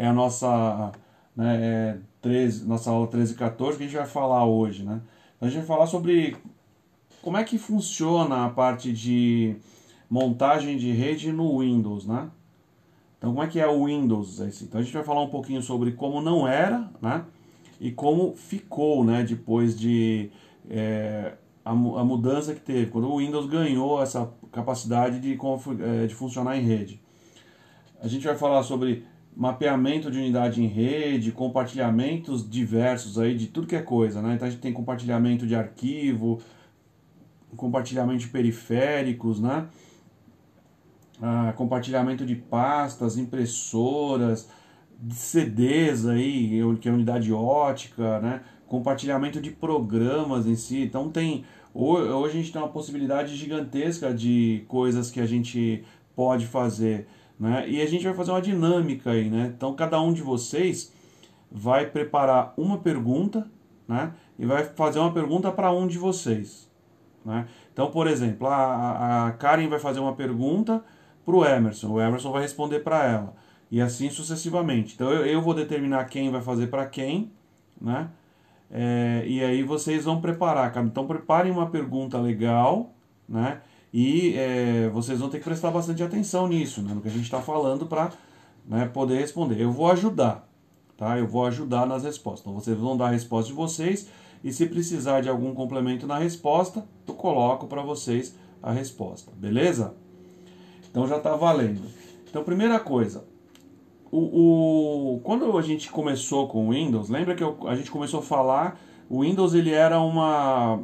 é a nossa, né, é 13, nossa aula 13 e 14 que a gente vai falar hoje. Né? Então, a gente vai falar sobre como é que funciona a parte de montagem de rede no Windows. Né? Então, como é que é o Windows? Então, a gente vai falar um pouquinho sobre como não era né? e como ficou né? depois de é, a, a, mudança que teve, quando o Windows ganhou essa capacidade de, é, de funcionar em rede. A gente vai falar sobre mapeamento de unidade em rede, compartilhamentos diversos aí de tudo que é coisa, né? Então a gente tem compartilhamento de arquivo, compartilhamento de periféricos, né? Ah, compartilhamento de pastas, impressoras, CDs aí, que é unidade ótica, né? Compartilhamento de programas em si. Então tem hoje a gente tem uma possibilidade gigantesca de coisas que a gente pode fazer, né? E a gente vai fazer uma dinâmica aí, né? Então cada um de vocês vai preparar uma pergunta, né? E vai fazer uma pergunta para um de vocês, né? Então, por exemplo, a, a Karen vai fazer uma pergunta para o Emerson, o Emerson vai responder para ela, e assim sucessivamente. Então, eu, eu vou determinar quem vai fazer para quem, né? É, e aí vocês vão preparar. Então, preparem uma pergunta legal, né? E é, vocês vão ter que prestar bastante atenção nisso, né? no que a gente está falando, para né, poder responder. Eu vou ajudar, tá? Eu vou ajudar nas respostas. Então, vocês vão dar a resposta de vocês. E se precisar de algum complemento na resposta, eu coloco para vocês a resposta, beleza? Então já está valendo. Então, primeira coisa, o, o, quando a gente começou com o Windows, lembra que eu, a gente começou a falar, o Windows ele era uma,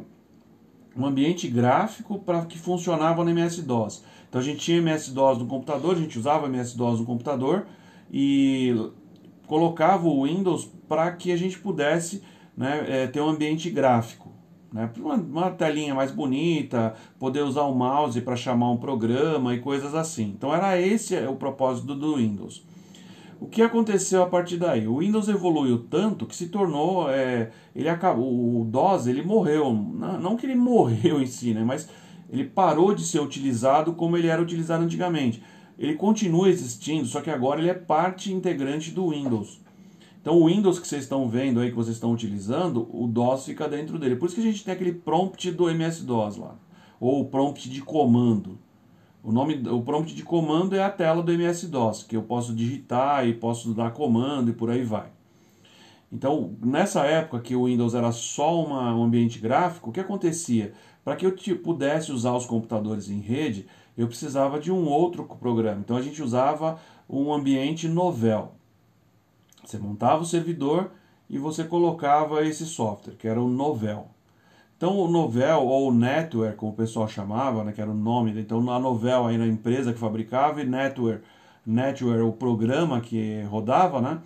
um ambiente gráfico para que funcionava no MS-DOS. Então a gente tinha MS-DOS no computador, a gente usava MS-DOS no computador e colocava o Windows para que a gente pudesse né, é, ter um ambiente gráfico. Né, uma, uma telinha mais bonita, poder usar o mouse para chamar um programa e coisas assim. Então era esse o propósito do Windows. O que aconteceu a partir daí? O Windows evoluiu tanto que se tornou, é, ele acabou, o DOS ele morreu, não, que ele morreu em si, né, mas ele parou de ser utilizado como ele era utilizado antigamente. Ele continua existindo, só que agora ele é parte integrante do Windows. Então o Windows que vocês estão vendo aí, que vocês estão utilizando, o DOS fica dentro dele. Por isso que a gente tem aquele prompt do MS-DOS lá, ou o prompt de comando. O nome, o prompt de comando é a tela do MS-DOS, que eu posso digitar e posso dar comando e por aí vai. Então, nessa época que o Windows era só uma, um ambiente gráfico, o que acontecia? Para que eu pudesse usar os computadores em rede, eu precisava de um outro programa. Então, a gente usava um ambiente novel. Você montava o servidor e você colocava esse software, que era o novel. Então o Novel, ou Netware, como o pessoal chamava, né, que era o nome, então a Novel aí na empresa que fabricava, e Netware, Netware o programa que rodava, né,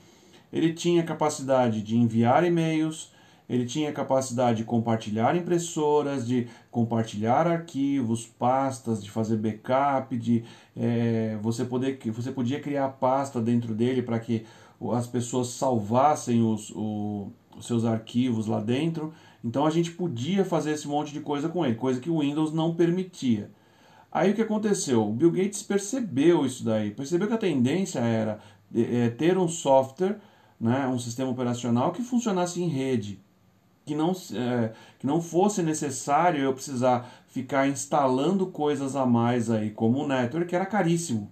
ele tinha capacidade de enviar e-mails, ele tinha capacidade de compartilhar impressoras, de compartilhar arquivos, pastas, de fazer backup, de é, você poder você podia criar pasta dentro dele para que as pessoas salvassem os, o, os seus arquivos lá dentro. Então a gente podia fazer esse monte de coisa com ele, coisa que o Windows não permitia. Aí o que aconteceu? O Bill Gates percebeu isso daí, percebeu que a tendência era é, ter um software, né, um sistema operacional que funcionasse em rede, que não, é, que não fosse necessário eu precisar ficar instalando coisas a mais aí, como o network, que era caríssimo.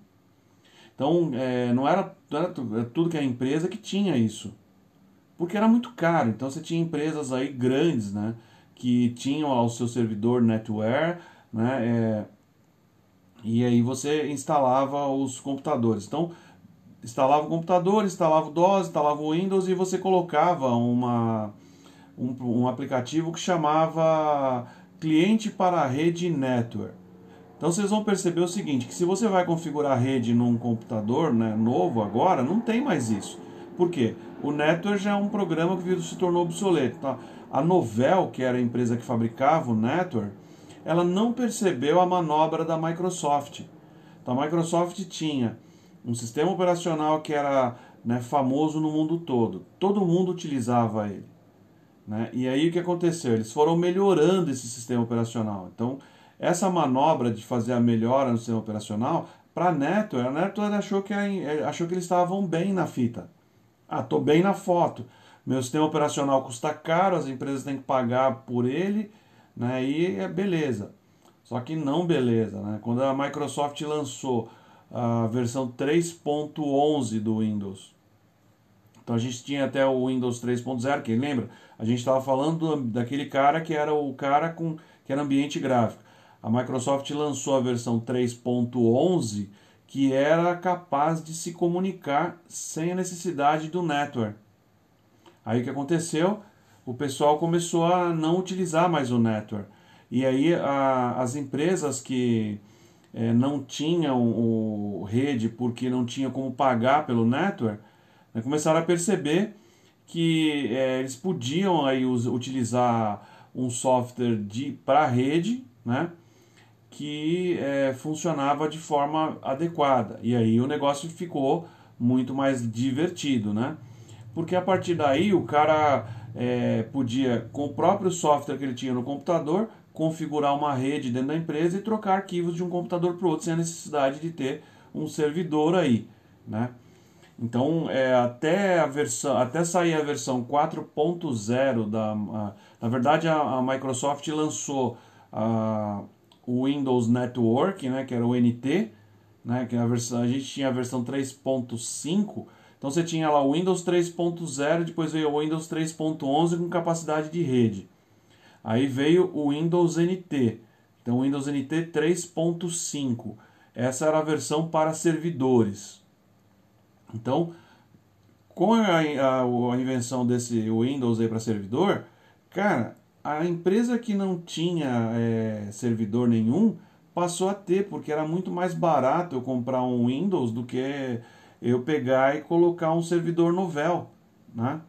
Então é, não, era, não era tudo que a empresa que tinha isso porque era muito caro. Então você tinha empresas aí grandes, né, que tinham ao seu servidor NetWare, né, é, e aí você instalava os computadores. Então instalava o computador, instalava o DOS, instalava o Windows e você colocava uma, um, um aplicativo que chamava cliente para a rede Network. Então vocês vão perceber o seguinte, que se você vai configurar a rede num computador né, novo agora, não tem mais isso. Por quê? O Network já é um programa que se tornou obsoleto. Tá? A Novell, que era a empresa que fabricava o Network, ela não percebeu a manobra da Microsoft. Então a Microsoft tinha um sistema operacional que era né, famoso no mundo todo. Todo mundo utilizava ele. Né? E aí o que aconteceu? Eles foram melhorando esse sistema operacional. Então, essa manobra de fazer a melhora no sistema operacional, para a Network, a Network achou que, achou que eles estavam bem na fita. Ah, estou bem na foto. Meu sistema operacional custa caro, as empresas têm que pagar por ele, né? E é beleza. Só que não beleza, né? Quando a Microsoft lançou a versão 3.11 do Windows, então a gente tinha até o Windows 3.0, que lembra? A gente estava falando daquele cara que era o cara com que era ambiente gráfico. A Microsoft lançou a versão 3.11 que era capaz de se comunicar sem a necessidade do network. Aí o que aconteceu? O pessoal começou a não utilizar mais o network. E aí a, as empresas que é, não tinham o rede porque não tinha como pagar pelo network, né, começaram a perceber que é, eles podiam aí utilizar um software para rede, né? Que é, funcionava de forma adequada. E aí o negócio ficou muito mais divertido, né? Porque a partir daí o cara é, podia, com o próprio software que ele tinha no computador, configurar uma rede dentro da empresa e trocar arquivos de um computador para o outro sem a necessidade de ter um servidor aí, né? Então, é, até, a versão, até sair a versão 4.0 da... A, na verdade, a, a Microsoft lançou a, o Windows Network, né, que era o NT, né, que a, versão, a gente tinha a versão 3.5, então você tinha lá o Windows 3.0, depois veio o Windows 3.11 com capacidade de rede. Aí veio o Windows NT, então o Windows NT 3.5. Essa era a versão para servidores. Então, com a, a, a invenção desse Windows aí para servidor, cara, a empresa que não tinha é, servidor nenhum passou a ter, porque era muito mais barato eu comprar um Windows do que eu pegar e colocar um servidor novel, né?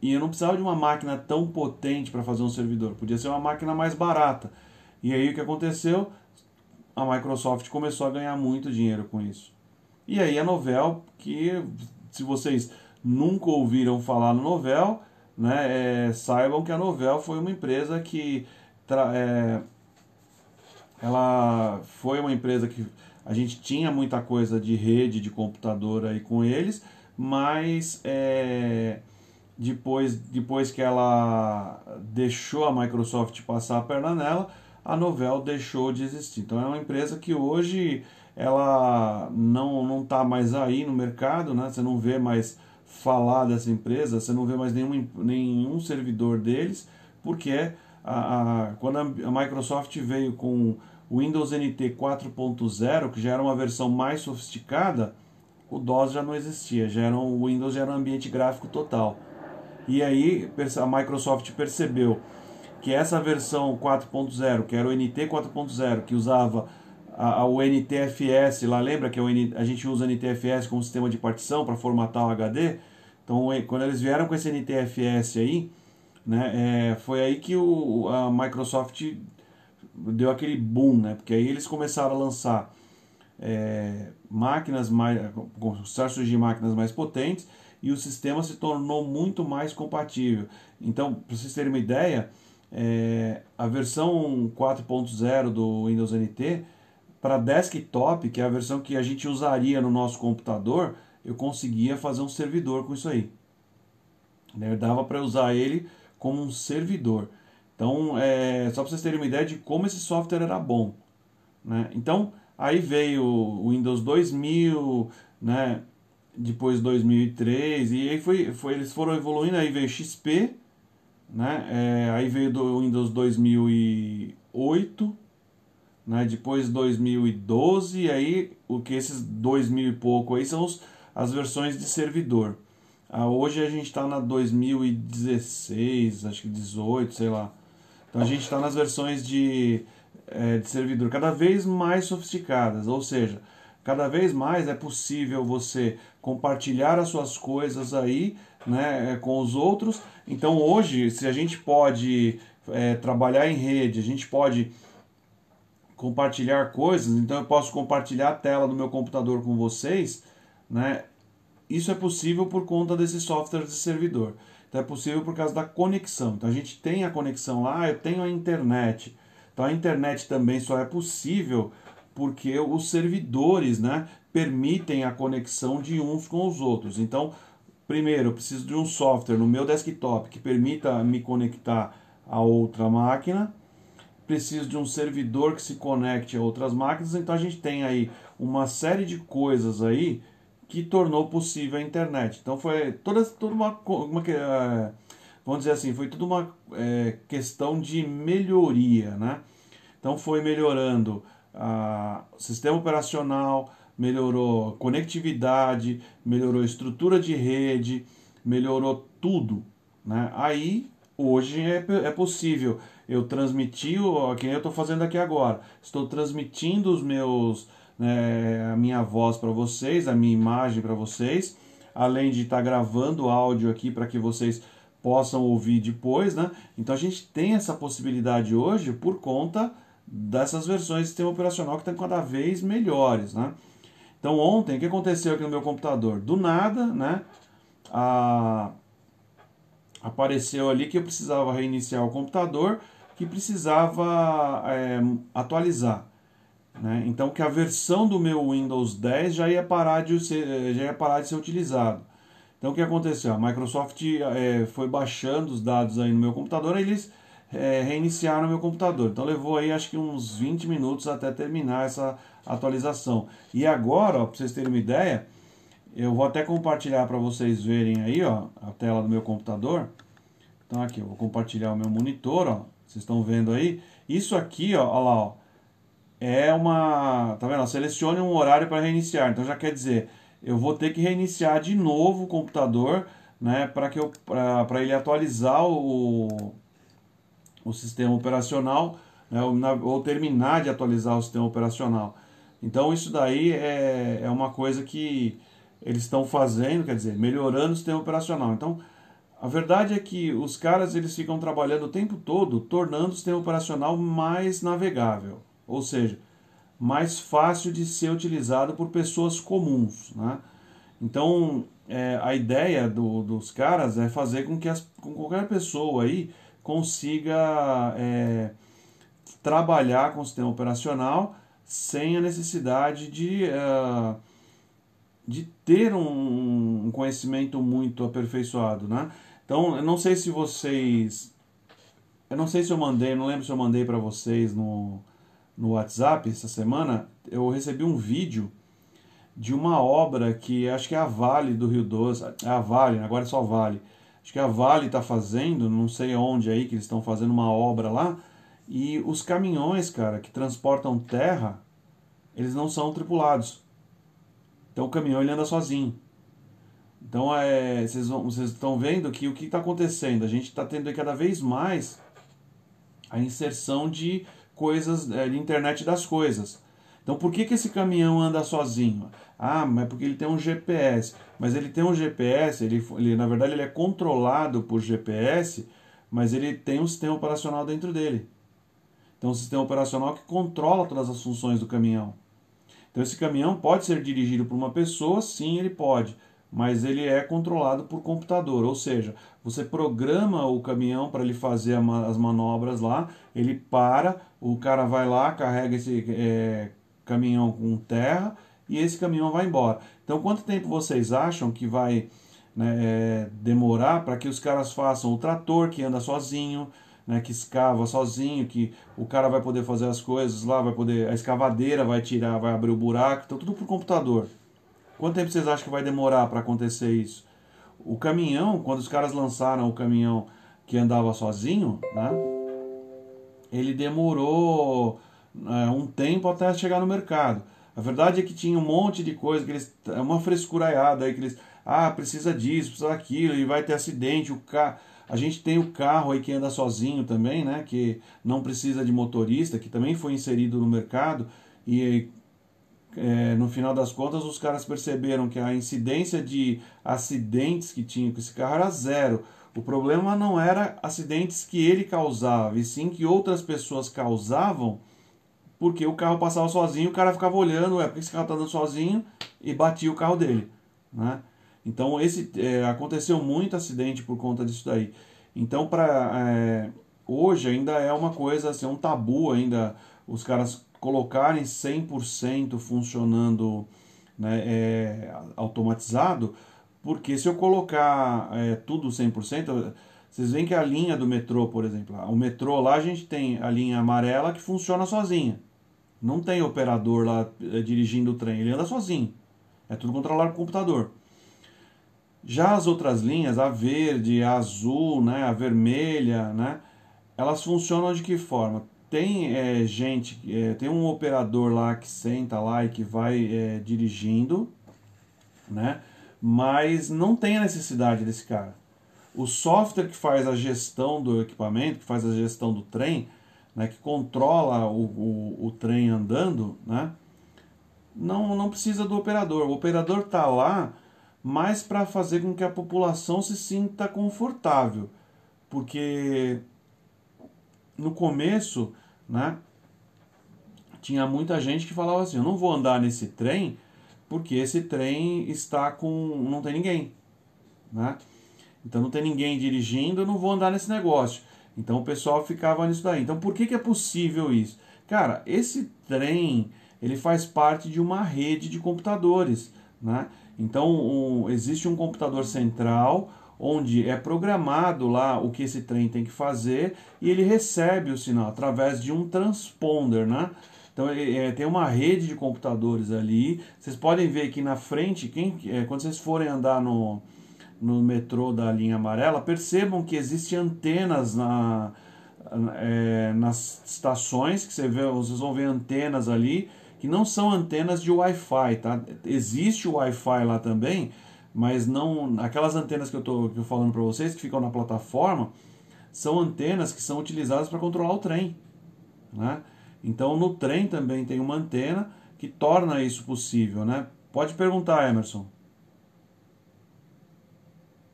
E eu não precisava de uma máquina tão potente para fazer um servidor, podia ser uma máquina mais barata. E aí o que aconteceu? A Microsoft começou a ganhar muito dinheiro com isso. E aí a Novel, que se vocês nunca ouviram falar no Novel, né, é, saibam que a Novel foi uma empresa que é, ela foi uma empresa que a gente tinha muita coisa de rede de computador aí com eles, mas é, depois, depois que ela deixou a Microsoft passar a perna nela, a Novel deixou de existir. Então é uma empresa que hoje ela não não está mais aí no mercado, né? Você não vê mais falar dessa empresa, você não vê mais nenhum, nenhum servidor deles, porque a, a, quando a, Microsoft veio com o Windows NT 4.0, que já era uma versão mais sofisticada, o DOS já não existia, já era um, o Windows já era um ambiente gráfico total. E aí a Microsoft percebeu que essa versão 4.0, que era o NT 4.0, que usava a, o NTFS, lá lembra que a gente usa NTFS como sistema de partição para formatar o HD? Então, quando eles vieram com esse NTFS aí, né, é, foi aí que o, a Microsoft deu aquele boom, né? Porque aí eles começaram a lançar é, máquinas mais, começaram surgir máquinas mais potentes e o sistema se tornou muito mais compatível. Então, para vocês terem uma ideia, é, a versão 4.0 do Windows NT para desktop, que é a versão que a gente usaria no nosso computador, eu conseguia fazer um servidor com isso aí. Né? Dava para usar ele como um servidor. Então, é, só para vocês terem uma ideia de como esse software era bom. Né? Então, aí veio o Windows 2000, né? depois 2003, e aí foi, foi, eles foram evoluindo, aí veio XP, né? É, aí veio o Windows 2008, né? depois 2012, e aí o que esses 2000 e pouco aí são os as versões de servidor. Ah, hoje a gente está na 2016, acho que 18, sei lá. Então a gente está nas versões de, é, de servidor cada vez mais sofisticadas, ou seja, cada vez mais é possível você compartilhar as suas coisas aí né, é, com os outros. Então hoje, se a gente pode é, trabalhar em rede, a gente pode compartilhar coisas, então eu posso compartilhar a tela do meu computador com vocês né? Isso é possível por conta desses softwares de servidor. Então é possível por causa da conexão. Então a gente tem a conexão lá, eu tenho a internet. Então a internet também só é possível porque os servidores né, permitem a conexão de uns com os outros. Então primeiro, eu preciso de um software no meu desktop que permita me conectar a outra máquina. Preciso de um servidor que se conecte a outras máquinas. Então a gente tem aí uma série de coisas aí que tornou possível a internet. Então foi toda, toda uma, uma é, vamos dizer assim, foi tudo uma é, questão de melhoria, né? Então foi melhorando o sistema operacional, melhorou conectividade, melhorou estrutura de rede, melhorou tudo. Né? Aí, hoje é, é possível eu transmitir o que eu estou fazendo aqui agora. Estou transmitindo os meus, né, a minha voz para vocês, a minha imagem para vocês, além de estar tá gravando áudio aqui para que vocês possam ouvir depois, né? Então a gente tem essa possibilidade hoje por conta dessas versões de sistema operacional que estão cada vez melhores, né? Então ontem, o que aconteceu aqui no meu computador? Do nada, né? A... Apareceu ali que eu precisava reiniciar o computador, que precisava é, atualizar. Né? Então que a versão do meu Windows 10 já ia parar de ser, já ia parar de ser utilizado. Então o que aconteceu? A Microsoft é, foi baixando os dados aí no meu computador, e eles é, reiniciaram o meu computador. Então levou aí acho que uns 20 minutos até terminar essa atualização. E agora, para vocês terem uma ideia, eu vou até compartilhar para vocês verem aí, ó, a tela do meu computador. Então aqui, eu vou compartilhar o meu monitor, ó. Vocês estão vendo aí? Isso aqui, ó, ó lá, ó, é uma, tá vendo? Selecione um horário para reiniciar. Então já quer dizer, eu vou ter que reiniciar de novo o computador, né, para que eu para ele atualizar o o sistema operacional, né, ou, ou terminar de atualizar o sistema operacional. Então isso daí é, é uma coisa que eles estão fazendo, quer dizer, melhorando o sistema operacional. Então, a verdade é que os caras eles ficam trabalhando o tempo todo tornando o sistema operacional mais navegável, ou seja, mais fácil de ser utilizado por pessoas comuns. Né? Então, é, a ideia do, dos caras é fazer com que as, com qualquer pessoa aí consiga é, trabalhar com o sistema operacional sem a necessidade de, uh, de ter um, um, conhecimento muito aperfeiçoado, né? Então, eu não sei se vocês... Eu não sei se eu mandei, não lembro se eu mandei para vocês no, no WhatsApp essa semana, eu recebi um vídeo de uma obra que acho que é a Vale do Rio Doce, é a Vale, agora é só Vale, acho que a Vale está fazendo, não sei onde aí que eles estão fazendo uma obra lá, e os caminhões, cara, que transportam terra, eles não são tripulados. Então o caminhão ele anda sozinho. Então é, vocês, vão, vocês estão vendo que o que está acontecendo? A gente está tendo cada vez mais a inserção de coisas, é, de internet das coisas. Então por que, que esse caminhão anda sozinho? Ah, mas porque ele tem um GPS. Mas ele tem um GPS, ele, ele, na verdade ele é controlado por GPS, mas ele tem um sistema operacional dentro dele. Então um sistema operacional que controla todas as funções do caminhão. Então esse caminhão pode ser dirigido por uma pessoa, sim, ele pode, mas ele é controlado por computador, ou seja, você programa o caminhão para ele fazer as manobras lá, ele para, o cara vai lá, carrega esse é, caminhão com terra e esse caminhão vai embora. Então, quanto tempo vocês acham que vai né, é, demorar para que os caras façam o trator que anda sozinho, né, que escava sozinho, que o cara vai poder fazer as coisas lá, vai poder a escavadeira vai tirar, vai abrir o buraco, então tudo por computador. Quanto tempo vocês acham que vai demorar para acontecer isso? O caminhão, quando os caras lançaram o caminhão que andava sozinho, né, ele demorou é, um tempo até chegar no mercado. A verdade é que tinha um monte de coisa, que eles, uma frescuraiada aí, que eles, ah, precisa disso, precisa daquilo, e vai ter acidente, o carro. A gente tem o carro aí que anda sozinho também, né? Que não precisa de motorista, que também foi inserido no mercado. E é, no final das contas, os caras perceberam que a incidência de acidentes que tinha com esse carro era zero. O problema não era acidentes que ele causava, e sim que outras pessoas causavam porque o carro passava sozinho, o cara ficava olhando, é porque esse carro está andando sozinho e batia o carro dele, né? Então esse é, aconteceu muito acidente por conta disso daí. Então para é, hoje ainda é uma coisa assim, um tabu ainda os caras colocarem 100% funcionando né, é, automatizado, Porque se eu colocar é, tudo 100%, vocês veem que a linha do metrô, por exemplo, o metrô lá a gente tem a linha amarela que funciona sozinha. Não tem operador lá é, dirigindo o trem, ele anda sozinho. É tudo controlado por computador. Já as outras linhas, a verde, a azul, né, a vermelha, né, elas funcionam de que forma? Tem é, gente, é, tem um operador lá que senta lá e que vai é, dirigindo, né, mas não tem a necessidade desse cara. O software que faz a gestão do equipamento, que faz a gestão do trem, né, que controla o, o, o trem andando, né, não, não precisa do operador. O operador está lá mais para fazer com que a população se sinta confortável. Porque no começo, né, tinha muita gente que falava assim: eu não vou andar nesse trem porque esse trem está com. não tem ninguém. Né? Então não tem ninguém dirigindo, eu não vou andar nesse negócio. Então o pessoal ficava nisso daí. Então por que, que é possível isso? Cara, esse trem ele faz parte de uma rede de computadores. Né? Então, um, existe um computador central onde é programado lá o que esse trem tem que fazer e ele recebe o sinal através de um transponder, né? Então é, tem uma rede de computadores ali. Vocês podem ver aqui na frente, quem, é, quando vocês forem andar no, no metrô da linha amarela, percebam que existem antenas na, é, nas estações, que você vê, vocês vão ver antenas ali que não são antenas de Wi-Fi, tá? Existe o Wi-Fi lá também, mas não aquelas antenas que eu estou falando para vocês que ficam na plataforma são antenas que são utilizadas para controlar o trem, né? Então no trem também tem uma antena que torna isso possível, né? Pode perguntar, Emerson.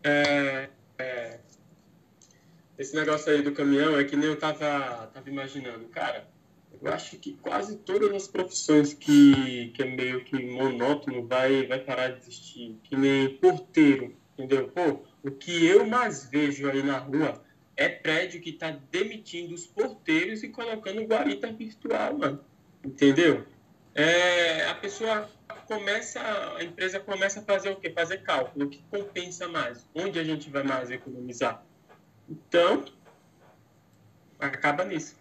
É, é, esse negócio aí do caminhão é que nem eu tava, tava imaginando, cara eu acho que quase todas as profissões que, que é meio que monótono vai, vai parar de existir. Que nem porteiro, entendeu? Pô, o que eu mais vejo aí na rua é prédio que está demitindo os porteiros e colocando guarita virtual, mano. Entendeu? É, a pessoa começa, a empresa começa a fazer o quê? Fazer cálculo. O que compensa mais? Onde a gente vai mais economizar? Então, acaba nisso.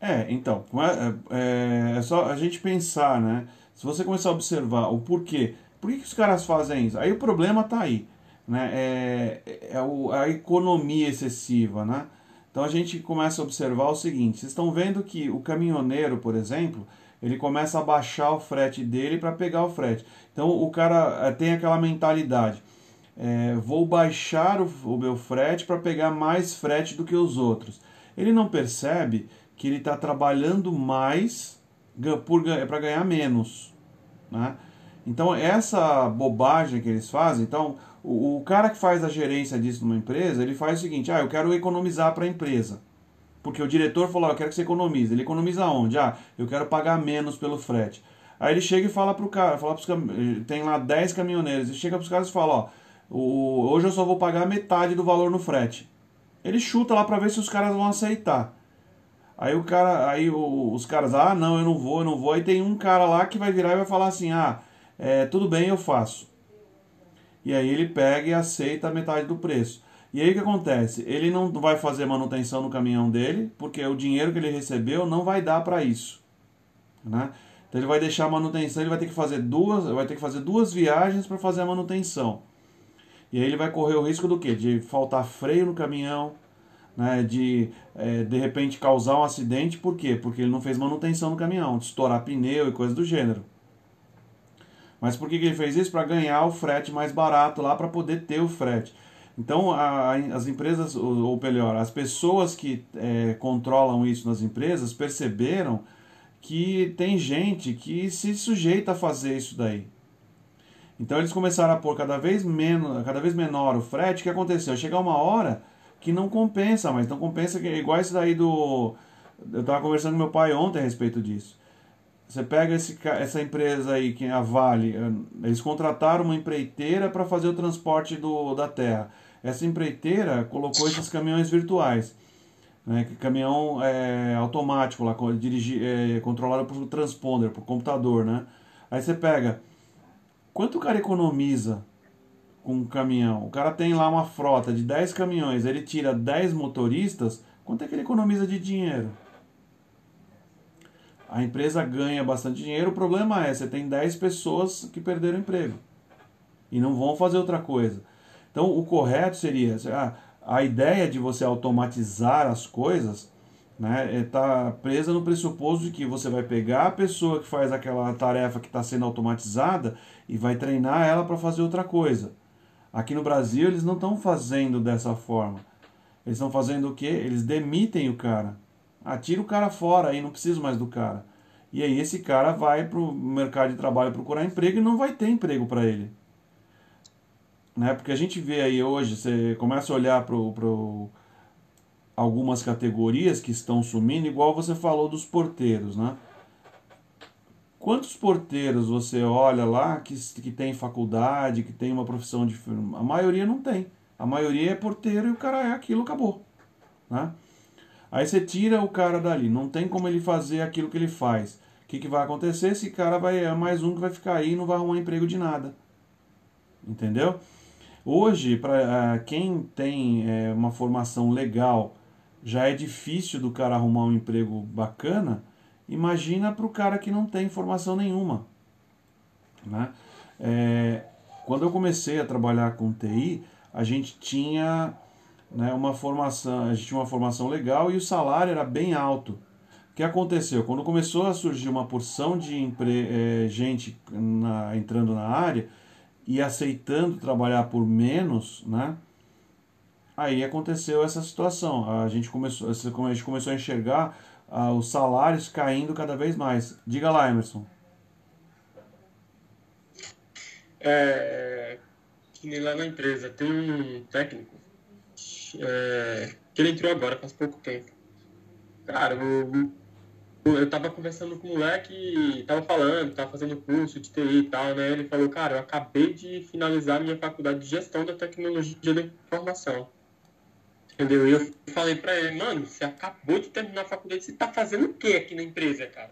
É, então, é, é, é, só a gente pensar, né? Se você começar a observar o porquê, por que, que os caras fazem isso? Aí o problema está aí, né? É, é o, a economia excessiva, né? Então a gente começa a observar o seguinte: vocês estão vendo que o caminhoneiro, por exemplo, ele começa a baixar o frete dele para pegar o frete. Então o cara é, tem aquela mentalidade: é, vou baixar o, o meu frete para pegar mais frete do que os outros. Ele não percebe que ele está trabalhando mais para ganhar menos. Né? Então, essa bobagem que eles fazem, então, o, o, cara que faz a gerência disso numa empresa, ele faz o seguinte, ah, eu quero economizar para a empresa. Porque o diretor falou, ah, eu quero que você economize. Ele economiza onde? Ah, eu quero pagar menos pelo frete. Aí ele chega e fala pro cara, fala pros, tem lá 10 caminhoneiros, ele chega pros caras e fala, ó, o, hoje eu só vou pagar metade do valor no frete. Ele chuta lá para ver se os caras vão aceitar. Aí o cara, aí os caras, ah, não, eu não vou, eu não vou. Aí tem um cara lá que vai virar e vai falar assim, ah, é, tudo bem, eu faço. E aí ele pega e aceita metade do preço. E aí o que acontece? Ele não vai fazer manutenção no caminhão dele, porque o dinheiro que ele recebeu não vai dar para isso. Né? Então ele vai deixar a manutenção, ele vai ter que fazer duas, vai ter que fazer duas viagens para fazer a manutenção. E aí ele vai correr o risco do quê? De faltar freio no caminhão, né, de é, de repente causar um acidente, por quê? Porque ele não fez manutenção no caminhão, de estourar pneu e coisas do gênero. Mas por que, que ele fez isso? Para ganhar o frete mais barato lá, para poder ter o frete. Então, a, as empresas, ou, ou melhor, as pessoas que é, controlam isso nas empresas perceberam que tem gente que se sujeita a fazer isso daí. Então, eles começaram a pôr cada vez, menos, cada vez menor o frete. O que aconteceu? Chegar uma hora que não compensa, mas não compensa que é igual esse daí do. Eu estava conversando com meu pai ontem a respeito disso. Você pega esse, essa empresa aí, que é a Vale, eh, eles contrataram uma empreiteira para fazer o transporte do, da terra. Essa empreiteira colocou esses caminhões virtuais, né, caminhão é, automático, lá, dirigi, é, controlado por transponder, por computador. Né? Aí você pega, quanto o cara economiza com um caminhão, o cara tem lá uma frota de 10 caminhões, ele tira 10 motoristas, quanto é que ele economiza de dinheiro? A empresa ganha bastante dinheiro, o problema é, você tem 10 pessoas que perderam o emprego e não vão fazer outra coisa. Então, o correto seria, a, a ideia de você automatizar as coisas né, está é presa no pressuposto de que você vai pegar a pessoa que faz aquela tarefa que está sendo automatizada e vai treinar ela para fazer outra coisa. Aqui no Brasil eles não estão fazendo dessa forma. Eles estão fazendo o quê? Eles demitem o cara. Atira o cara fora aí, não preciso mais do cara. E aí esse cara vai para o mercado de trabalho procurar emprego e não vai ter emprego para ele. Né? Porque a gente vê aí hoje, você começa a olhar para algumas categorias que estão sumindo, igual você falou dos porteiros, né? Quantos porteiros você olha lá que, que tem faculdade, que tem uma profissão de. A maioria não tem. A maioria é porteiro e o cara é aquilo, acabou. Né? Aí você tira o cara dali, não tem como ele fazer aquilo que ele faz. O que, que vai acontecer? Esse cara vai é mais um que vai ficar aí e não vai arrumar emprego de nada. Entendeu? Hoje, para quem tem é, uma formação legal, já é difícil do cara arrumar um emprego bacana. Imagina para o cara que não tem formação nenhuma. Né? É, quando eu comecei a trabalhar com TI, a gente tinha né, uma formação, a gente tinha uma formação legal e o salário era bem alto. O que aconteceu? Quando começou a surgir uma porção de empre... É, gente na, entrando na área e aceitando trabalhar por menos, né? Aí aconteceu essa situação. A gente começou, a gente começou a enxergar ah, os salários caindo cada vez mais. Diga lá, Emerson. É, lá na empresa tem um técnico é, que ele entrou agora, faz pouco tempo. Cara, eu, eu tava conversando com o moleque, tava falando, tava fazendo curso de TI e tal, né? Ele falou, cara, eu acabei de finalizar minha faculdade de gestão da tecnologia da informação. Entendeu? E eu falei pra ele, mano, você acabou de terminar a faculdade, você tá fazendo o que aqui na empresa, cara?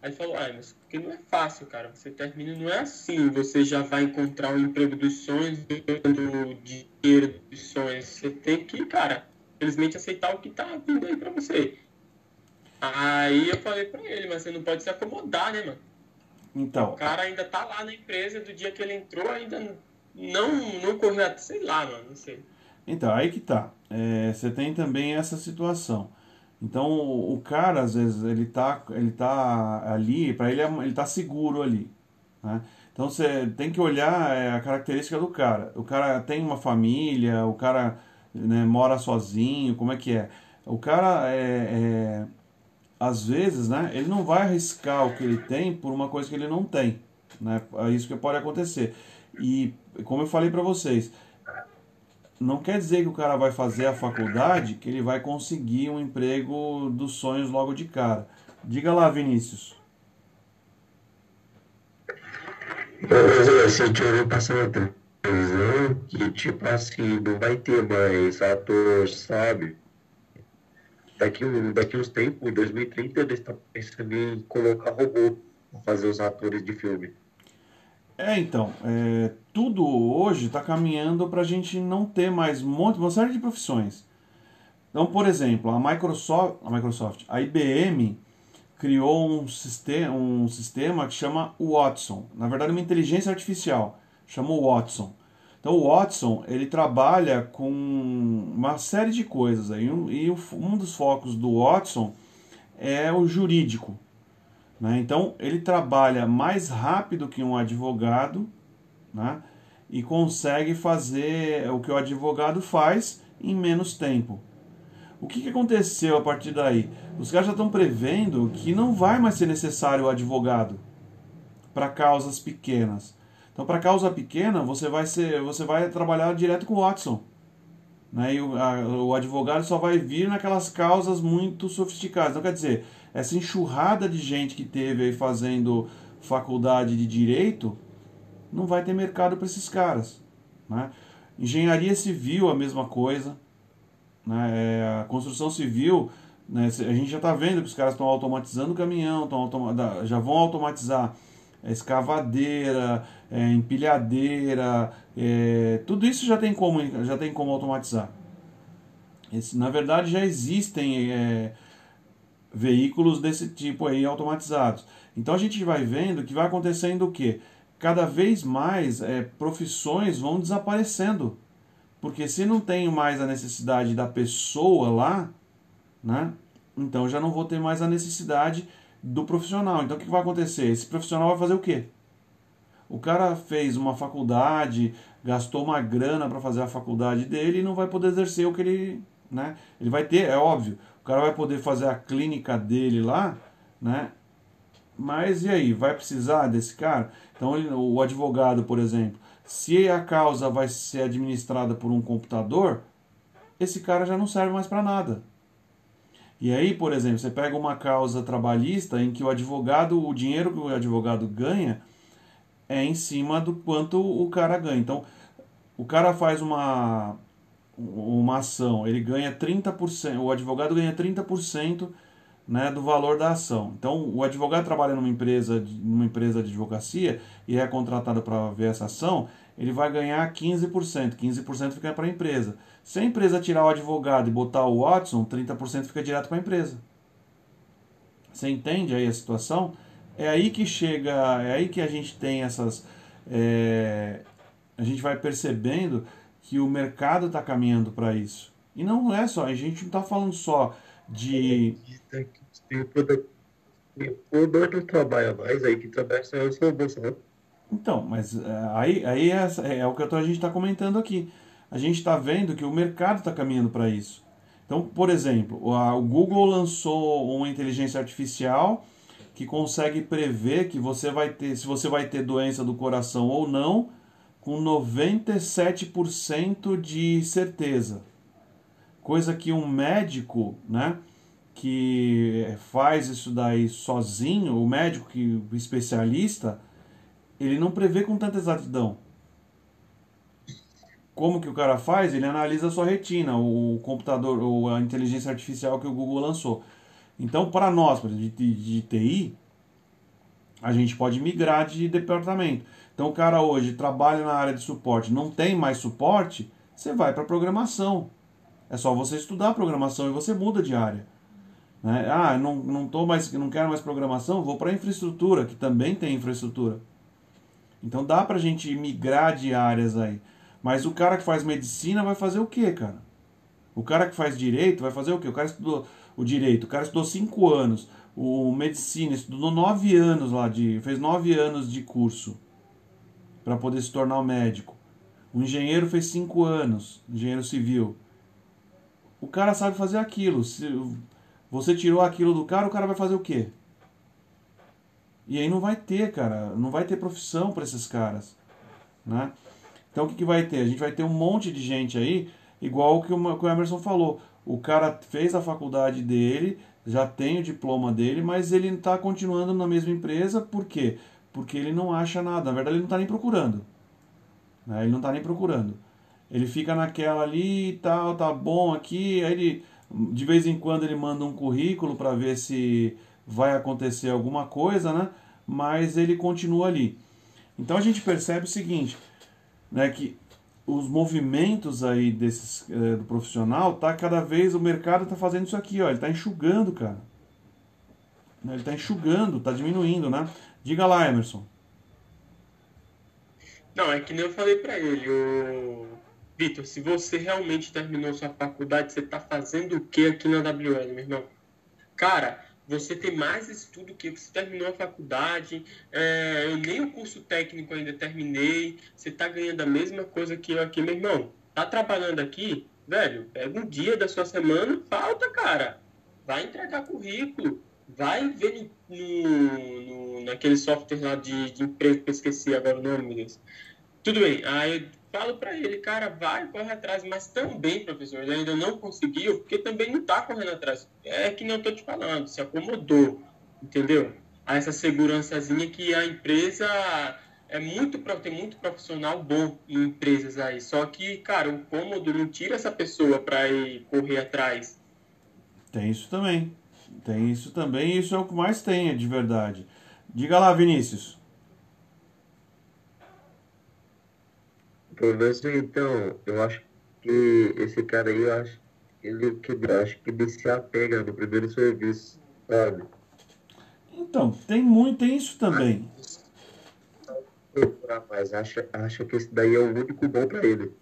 Aí ele falou, ah, mas porque não é fácil, cara. Você termina, não é assim, você já vai encontrar o emprego dos sonhos, do dinheiro dos sonhos. Você tem que, cara, simplesmente aceitar o que tá vindo aí pra você. Aí eu falei pra ele, mas você não pode se acomodar, né, mano? Então. O cara ainda tá lá na empresa do dia que ele entrou, ainda não, não correu, sei lá, mano, não sei. Então, aí que tá. É, você tem também essa situação. Então, o, o, cara, às vezes, ele tá, ele tá ali, para ele, é, ele tá seguro ali. Né? Então, você tem que olhar é, a característica do cara. O cara tem uma família, o cara né, mora sozinho, como é que é? O cara, é, é, às vezes, né, ele não vai arriscar o que ele tem por uma coisa que ele não tem. Né? É isso que pode acontecer. E, como eu falei para vocês, não quer dizer que o cara vai fazer a faculdade que ele vai conseguir um emprego dos sonhos logo de cara. Diga lá, Vinícius. Você tinha passando televisão que, tipo assim, não vai ter mais ator, sabe? Daqui, daqui uns tempos, em 2030, eles estão pensando em colocar robô para fazer os atores de filme. É, então, é, tudo hoje está caminhando para a gente não ter mais um monte, uma série de profissões. Então, por exemplo, a Microsoft, a, Microsoft, a IBM criou um sistema, um sistema que chama Watson. Na verdade, uma inteligência artificial, chamou Watson. Então, o Watson ele trabalha com uma série de coisas aí, e um dos focos do Watson é o jurídico. Né? Então, ele trabalha mais rápido que um advogado né? e consegue fazer o que o advogado faz em menos tempo. O que, que aconteceu a partir daí? Os caras já estão prevendo que não vai mais ser necessário o advogado para causas pequenas. Então, para causa pequena, você vai, ser, você vai trabalhar direto com o Watson. Né? E o, a, o advogado só vai vir naquelas causas muito sofisticadas. Então, quer dizer, essa enxurrada de gente que teve aí fazendo faculdade de direito, não vai ter mercado para esses caras. Né? Engenharia civil, a mesma coisa. Né? É, a construção civil, né? a gente já está vendo que os caras estão automatizando o caminhão, tão automa já vão automatizar escavadeira, é, empilhadeira, É, tudo isso já tem como, já tem como automatizar. Esse, na verdade, já existem é, veículos desse tipo aí automatizados. Então a gente vai vendo que vai acontecendo o quê? Cada vez mais é, profissões vão desaparecendo. Porque se não tenho mais a necessidade da pessoa lá, né? Então já não vou ter mais a necessidade do profissional. Então o que vai acontecer? Esse profissional vai fazer o quê? O cara fez uma faculdade, gastou uma grana para fazer a faculdade dele e não vai poder exercer o que ele, né? Ele vai ter, é óbvio, cara vai poder fazer a clínica dele lá, né? Mas e aí, vai precisar desse cara? Então ele, o advogado, por exemplo, se a causa vai ser administrada por um computador, esse cara já não serve mais para nada. E aí, por exemplo, você pega uma causa trabalhista em que o advogado, o dinheiro que o advogado ganha é em cima do quanto o cara ganha. Então, o cara faz uma, uma ação, ele ganha 30%, o advogado ganha 30% né, do valor da ação. Então, o advogado trabalha numa empresa, numa empresa de advocacia e é contratado para ver essa ação, ele vai ganhar 15%. 15% fica para a empresa. Se a empresa tirar o advogado e botar o Watson, 30% fica direto para a empresa. Você entende aí a situação? É aí que chega, é aí que a gente tem essas. É, a gente vai percebendo que o mercado está caminhando para isso. E não é só, a gente não está falando só de. O dono trabalha mais aí que trabalha só o bolso, né? Então, mas é, aí, aí é, é, o que a gente está comentando aqui a gente está vendo que o mercado está caminhando para isso. Então, por exemplo, o Google lançou uma inteligência artificial que consegue prever que você vai ter, se você vai ter doença do coração ou não, com 97% de certeza. Coisa que um médico, né, que faz isso daí sozinho, o médico que o especialista, ele não prevê com tanta exatidão. Como que o cara faz? Ele analisa a sua retina, o computador, ou a inteligência artificial que o Google lançou. Então, para nós, de, de, de TI, a gente pode migrar de departamento. Então, o cara hoje trabalha na área de suporte, não tem mais suporte, você vai para programação. É só você estudar programação e você muda de área. Né? Ah, não, não, tô mais, não quero mais programação, vou para infraestrutura, que também tem infraestrutura. Então dá para a gente migrar de áreas aí. Mas o cara que faz medicina vai fazer o quê, cara? O cara que faz direito vai fazer o quê? O cara estudou o direito, o cara estudou cinco anos, o medicina estudou nove anos lá de, fez nove anos de curso para poder se tornar um médico. O engenheiro fez cinco anos, engenheiro civil. O cara sabe fazer aquilo. Se você tirou aquilo do cara, o cara vai fazer o quê? E aí não vai ter, cara, não vai ter profissão para esses caras, né? Então o que, que vai ter? A gente vai ter um monte de gente aí, igual o que o, Emerson falou. O cara fez a faculdade dele, já tem o diploma dele, mas ele está continuando na mesma empresa, por quê? Porque ele não acha nada. Na verdade, ele não está nem procurando. Né? Ele não está nem procurando. Ele fica naquela ali e tal, tá bom aqui. Aí ele, de vez em quando, ele manda um currículo para ver se vai acontecer alguma coisa, né? Mas ele continua ali. Então a gente percebe o seguinte: né, que os movimentos aí desses é, do profissional tá cada vez o mercado está fazendo isso aqui, ó, ele está enxugando, cara. Né, ele está enxugando, está diminuindo, né? Diga lá, Emerson. Não, é que nem eu falei para ele, o Vitor, se você realmente terminou sua faculdade, você está fazendo o que aqui na WL, meu irmão? Cara, você tem mais estudo que você terminou a faculdade, é, eu nem o curso técnico ainda terminei, você está ganhando a mesma coisa que eu aqui, meu irmão. Tá trabalhando aqui, velho, pega um dia da sua semana, falta, cara. Vai entregar currículo, vai ver no, no, naquele software lá de, de emprego que eu esqueci agora o nome, deles. Tudo bem, aí falo para ele, cara, vai, corre atrás, mas também, professor, ele ainda não conseguiu, porque também não está correndo atrás. É que não estou te falando, se acomodou, entendeu? A essa segurançazinha que a empresa é muito tem muito profissional bom em empresas aí. Só que, cara, o cômodo não tira essa pessoa para ir correr atrás. Tem isso também. Tem isso também, isso é o que mais tem, de verdade. Diga lá, Vinícius. professor, então, eu acho que esse cara aí, eu acho ele que acho que ele se apega no primeiro serviço, sabe? Então, tem muito, tem isso também. Mas acha, acha que esse daí é o único bom para ele.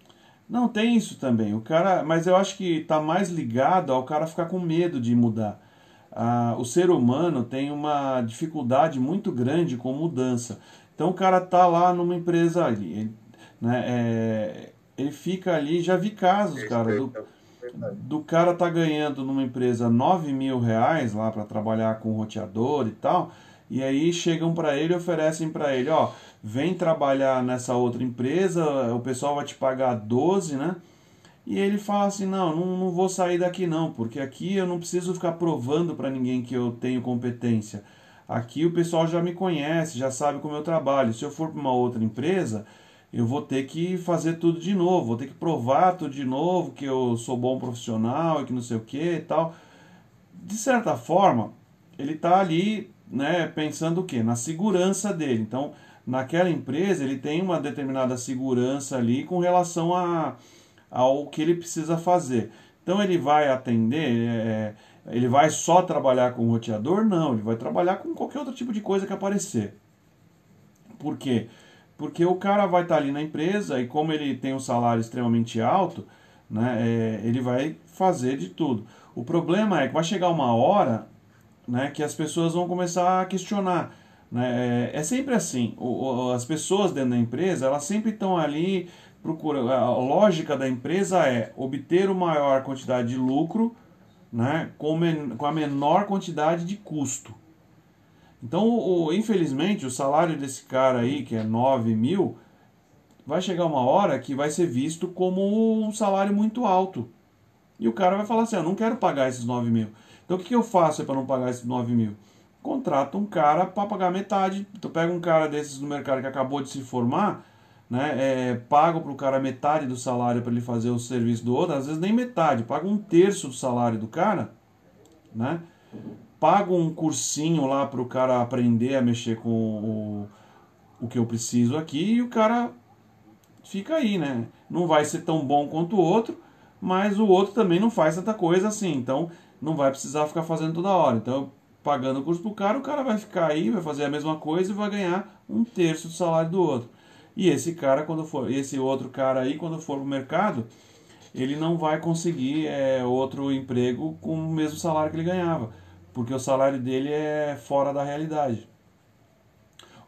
Não, tem isso também. O cara, mas eu acho que está mais ligado ao cara ficar com medo de mudar. Ah, o ser humano tem uma dificuldade muito grande com mudança. Então o cara tá lá numa empresa ali, né? É, ele fica ali, já vi casos, cara, do, do cara tá ganhando numa empresa 9 mil reais lá para trabalhar com roteador e tal, e aí chegam para ele e oferecem para ele, ó, vem trabalhar nessa outra empresa, o pessoal vai te pagar 12, né? E ele fala assim, não, não, não vou sair daqui não, porque aqui eu não preciso ficar provando para ninguém que eu tenho competência. Aqui o pessoal já me conhece, já sabe como eu trabalho. Se eu for para uma outra empresa, eu vou ter que fazer tudo de novo, vou ter que provar tudo de novo, que eu sou bom profissional e que não sei o que e tal. De certa forma, ele está ali né, pensando o quê? Na segurança dele. Então, naquela empresa, ele tem uma determinada segurança ali com relação a, ao que ele precisa fazer. Então, ele vai atender, é, ele vai só trabalhar com roteador? Não, ele vai trabalhar com qualquer outro tipo de coisa que aparecer. Por quê? Porque o cara vai estar tá ali na empresa e como ele tem um salário extremamente alto, né, é, ele vai fazer de tudo. O problema é que vai chegar uma hora né, que as pessoas vão começar a questionar. Né? É, é sempre assim, o, o, as pessoas dentro da empresa, elas sempre estão ali A lógica da empresa é obter uma maior quantidade de lucro né, com, men, com a menor quantidade de custo. Então, o, infelizmente, o salário desse cara aí, que é 9 mil, vai chegar uma hora que vai ser visto como um salário muito alto. E o cara vai falar assim: Eu não quero pagar esses 9 mil. Então, o que, eu faço para não pagar esses 9 mil? Contrata um cara para pagar metade. Tu pega um cara desses no mercado que acabou de se formar, né, é, para o cara metade do salário para ele fazer o serviço do outro, às vezes nem metade, paga um terço do salário do cara, né? pago um cursinho lá para o cara aprender a mexer com o, o que eu preciso aqui e o cara fica aí, né? Não vai ser tão bom quanto o outro, mas o outro também não faz tanta coisa assim, então não vai precisar ficar fazendo toda hora. Então, pagando o curso pro cara, o cara vai ficar aí, vai fazer a mesma coisa e vai ganhar um terço do salário do outro. E esse cara, quando for, esse outro cara aí, quando for pro mercado, ele não vai conseguir é, outro emprego com o mesmo salário que ele ganhava porque o salário dele é fora da realidade.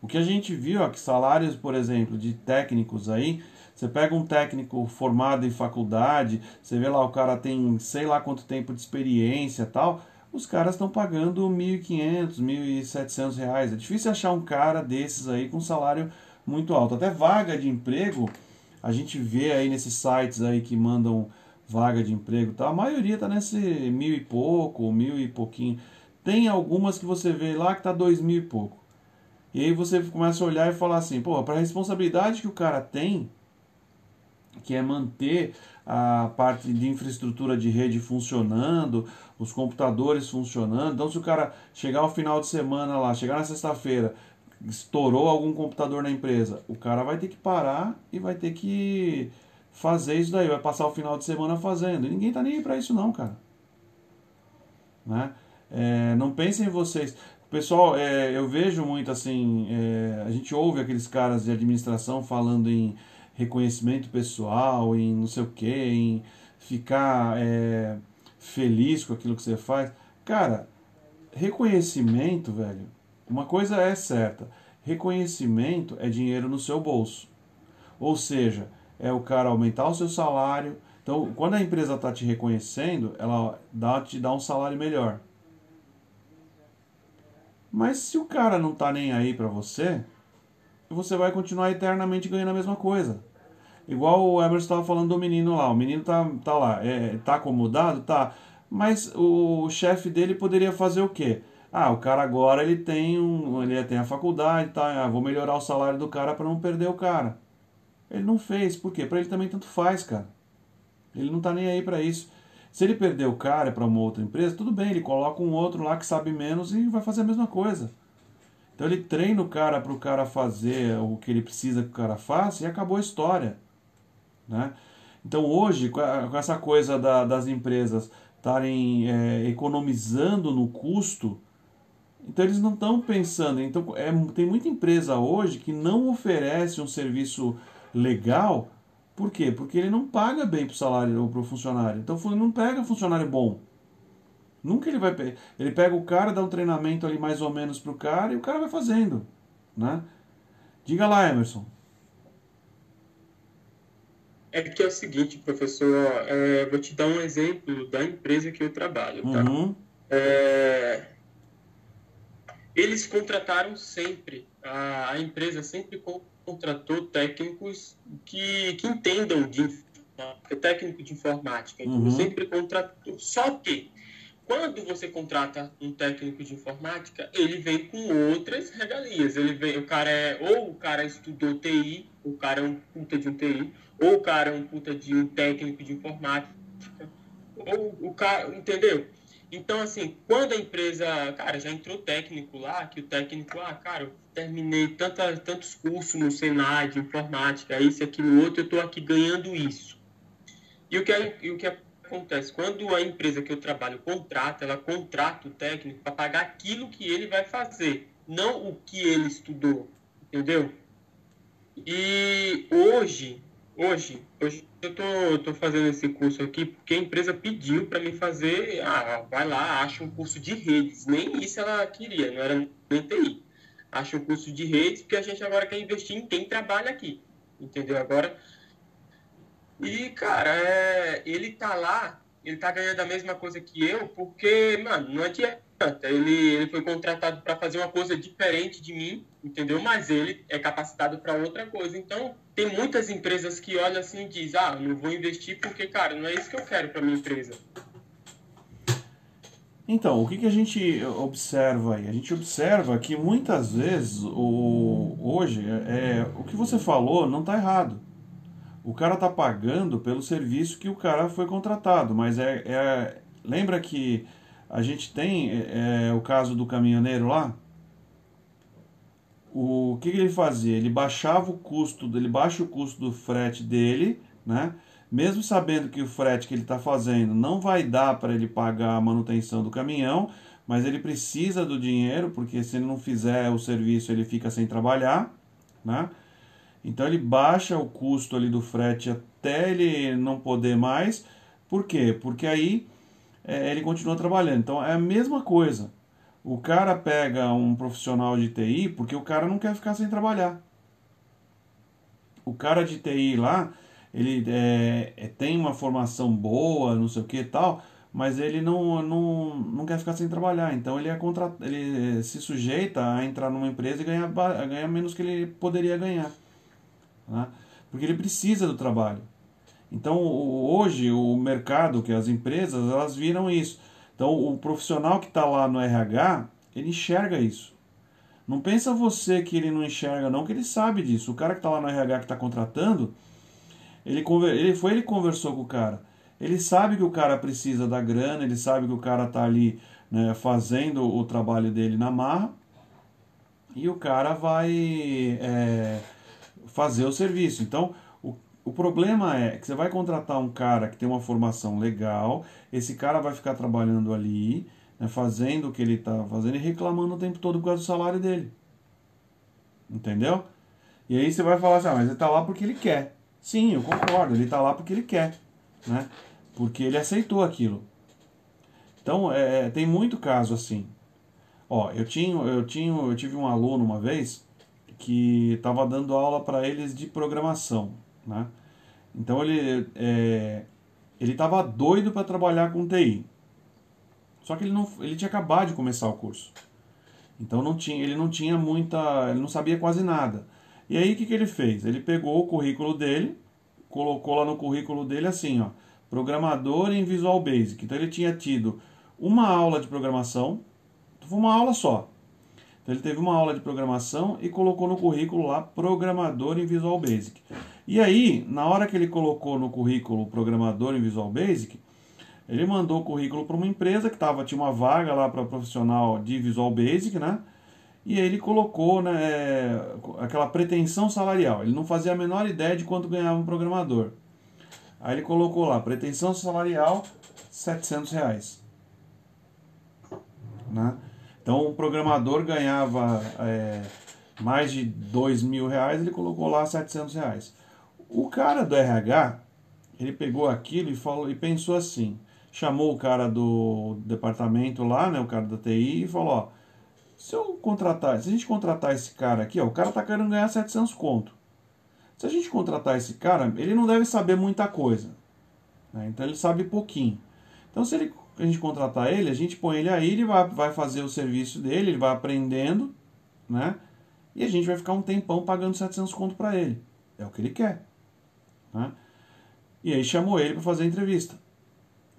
O que a gente viu é que salários, por exemplo, de técnicos aí, você pega um técnico formado em faculdade, você vê lá o cara tem sei lá quanto tempo de experiência tal, os caras estão pagando 1.500, 1.700 reais. É difícil achar um cara desses aí com salário muito alto. Até vaga de emprego, a gente vê aí nesses sites aí que mandam vaga de emprego, tá? a maioria está nesse mil e pouco, mil e pouquinho. Tem algumas que você vê lá que tá dois mil e pouco. E aí você começa a olhar e falar assim, pô, para a responsabilidade que o cara tem, que é manter a parte de infraestrutura de rede funcionando, os computadores funcionando. Então, se o cara chegar ao final de semana lá, chegar na sexta-feira, estourou algum computador na empresa, o cara vai ter que parar e vai ter que fazer isso daí, vai passar o final de semana fazendo. E ninguém tá nem aí para isso não, cara. Né? É, não pensem em vocês. Pessoal, é, eu vejo muito assim, é, a gente ouve aqueles caras de administração falando em reconhecimento pessoal, em não sei o que, em ficar é, feliz com aquilo que você faz. Cara, reconhecimento, velho, uma coisa é certa: reconhecimento é dinheiro no seu bolso. Ou seja, é o cara aumentar o seu salário. Então, quando a empresa está te reconhecendo, ela dá, te dá um salário melhor. Mas se o cara não tá nem aí para você, você vai continuar eternamente ganhando a mesma coisa. Igual o Emerson estava falando do menino lá. O menino tá, tá lá, é, tá acomodado? Tá. Mas o chefe dele poderia fazer o quê? Ah, o cara agora ele tem um, ele tem a faculdade, tá? Ah, vou melhorar o salário do cara para não perder o cara. Ele não fez, por quê? Para ele também tanto faz, cara. Ele não tá nem aí para isso. Se ele perder o cara para uma outra empresa, tudo bem, ele coloca um outro lá que sabe menos e vai fazer a mesma coisa. Então ele treina o cara para o cara fazer o que ele precisa que o cara faça e acabou a história. Né? Então hoje, com essa coisa da, das empresas estarem é, economizando no custo, então eles não estão pensando. Então é, tem muita empresa hoje que não oferece um serviço legal. Por quê? Porque ele não paga bem para o salário ou para o funcionário. Então não pega funcionário bom. Nunca ele vai. Ele pega o cara, dá um treinamento ali mais ou menos para o cara e o cara vai fazendo. Né? Diga lá, Emerson. É que é o seguinte, professor, é, vou te dar um exemplo da empresa que eu trabalho, tá? Uhum. É, eles contrataram sempre, a, a, empresa sempre contratou técnicos que, que entendam de técnico de informática, então uhum. sempre contratou. Só que quando você contrata um técnico de informática, ele vem com outras regalias. Ele vem, o cara é ou o cara estudou TI, o cara é um puta de um TI, ou o cara é um puta de um técnico de informática, ou o cara, entendeu? Então, assim, quando a empresa, cara, já entrou técnico lá, que o técnico, ah, cara, eu terminei tanta, tantos cursos no Senai de informática, isso, aquilo, outro, eu estou aqui ganhando isso. E o que, é, e o que acontece? Quando a empresa que eu trabalho contrata, ela contrata o técnico para pagar aquilo que ele vai fazer, não o que ele estudou, entendeu? E hoje, Hoje, hoje eu tô, tô fazendo esse curso aqui porque a empresa pediu para me fazer, ah, vai lá, acha um curso de redes. Nem isso ela queria, não era nem TI. Acha um curso de redes porque a gente agora quer investir em quem trabalha aqui. Entendeu? Agora. E, cara, é, ele tá lá, ele tá ganhando a mesma coisa que eu, porque, mano, não adianta. Ele, ele foi contratado para fazer uma coisa diferente de mim, entendeu? Mas ele é capacitado para outra coisa. Então, tem muitas empresas que olham assim e dizem, ah, não vou investir porque, cara, não é isso que eu quero para minha empresa. Então, o que, que a gente observa aí? A gente observa que muitas vezes, o, hoje, é, o que você falou não está errado. O cara está pagando pelo serviço que o cara foi contratado, mas é, é lembra que a gente tem é, é o caso do caminhoneiro lá? O que, que, ele fazia? Ele baixava o custo, ele baixa o custo do frete dele, né? Mesmo sabendo que o frete que ele está fazendo não vai dar para ele pagar a manutenção do caminhão, mas ele precisa do dinheiro, porque se ele não fizer o serviço ele fica sem trabalhar, né? Então ele baixa o custo ali do frete até ele não poder mais. Por quê? Porque aí é, ele continua trabalhando. Então é a mesma coisa. O cara pega um profissional de TI porque o cara não quer ficar sem trabalhar. O cara de TI lá, ele é, é, tem uma formação boa, não sei o que tal, mas ele não, não, não quer ficar sem trabalhar. Então ele, é contra, ele se sujeita a entrar numa empresa e ganhar, ganhar menos que ele poderia ganhar. Né? Porque ele precisa do trabalho. Então hoje o mercado, que as empresas, elas viram isso. Então, o profissional que está lá no RH, ele enxerga isso. Não pensa você que ele não enxerga, não, que ele sabe disso. O cara que está lá no RH que está contratando, ele, ele foi ele conversou com o cara. Ele sabe que o cara precisa da grana, ele sabe que o cara está ali né, fazendo o trabalho dele na marra e o cara vai é, fazer o serviço. Então, o problema é que você vai contratar um cara que tem uma formação legal, esse cara vai ficar trabalhando ali, né, fazendo o que ele está fazendo e reclamando o tempo todo por causa do salário dele. Entendeu? E aí você vai falar assim, ah, mas ele está lá porque ele quer. Sim, eu concordo, ele está lá porque ele quer, né? Porque ele aceitou aquilo. Então, é, é tem muito caso assim. Ó, eu tinha, eu tinha, eu tive um aluno uma vez que estava dando aula para eles de programação, né? Então ele é, ele estava doido para trabalhar com TI. Só que ele não ele tinha acabado de começar o curso. Então não tinha, ele não tinha muita, ele não sabia quase nada. E aí o que, que ele fez? Ele pegou o currículo dele, colocou lá no currículo dele assim, ó, programador em Visual Basic. Então ele tinha tido uma aula de programação, foi uma aula só. Então ele teve uma aula de programação e colocou no currículo lá programador em Visual Basic. E aí, na hora que ele colocou no currículo programador em Visual Basic, ele mandou o currículo para uma empresa que tava, tinha uma vaga lá para profissional de Visual Basic, né? E aí ele colocou né, é, aquela pretensão salarial. Ele não fazia a menor ideia de quanto ganhava um programador. Aí ele colocou lá, pretensão salarial, 700 reais. Né? Então o programador ganhava é, mais de 2 mil reais, ele colocou lá 700 reais. O cara do RH, ele pegou aquilo e, falou, e pensou assim, chamou o cara do departamento lá, né, o cara da TI, e falou, ó, se eu contratar, se a gente contratar esse cara aqui, ó, o cara tá querendo ganhar 700 conto. Se a gente contratar esse cara, ele não deve saber muita coisa. Né? Então ele sabe pouquinho. Então se ele, a gente contratar ele, a gente põe ele aí, ele vai, vai fazer o serviço dele, ele vai aprendendo, né? E a gente vai ficar um tempão pagando 700 conto para ele. É o que ele quer. Né? E aí chamou ele para fazer a entrevista.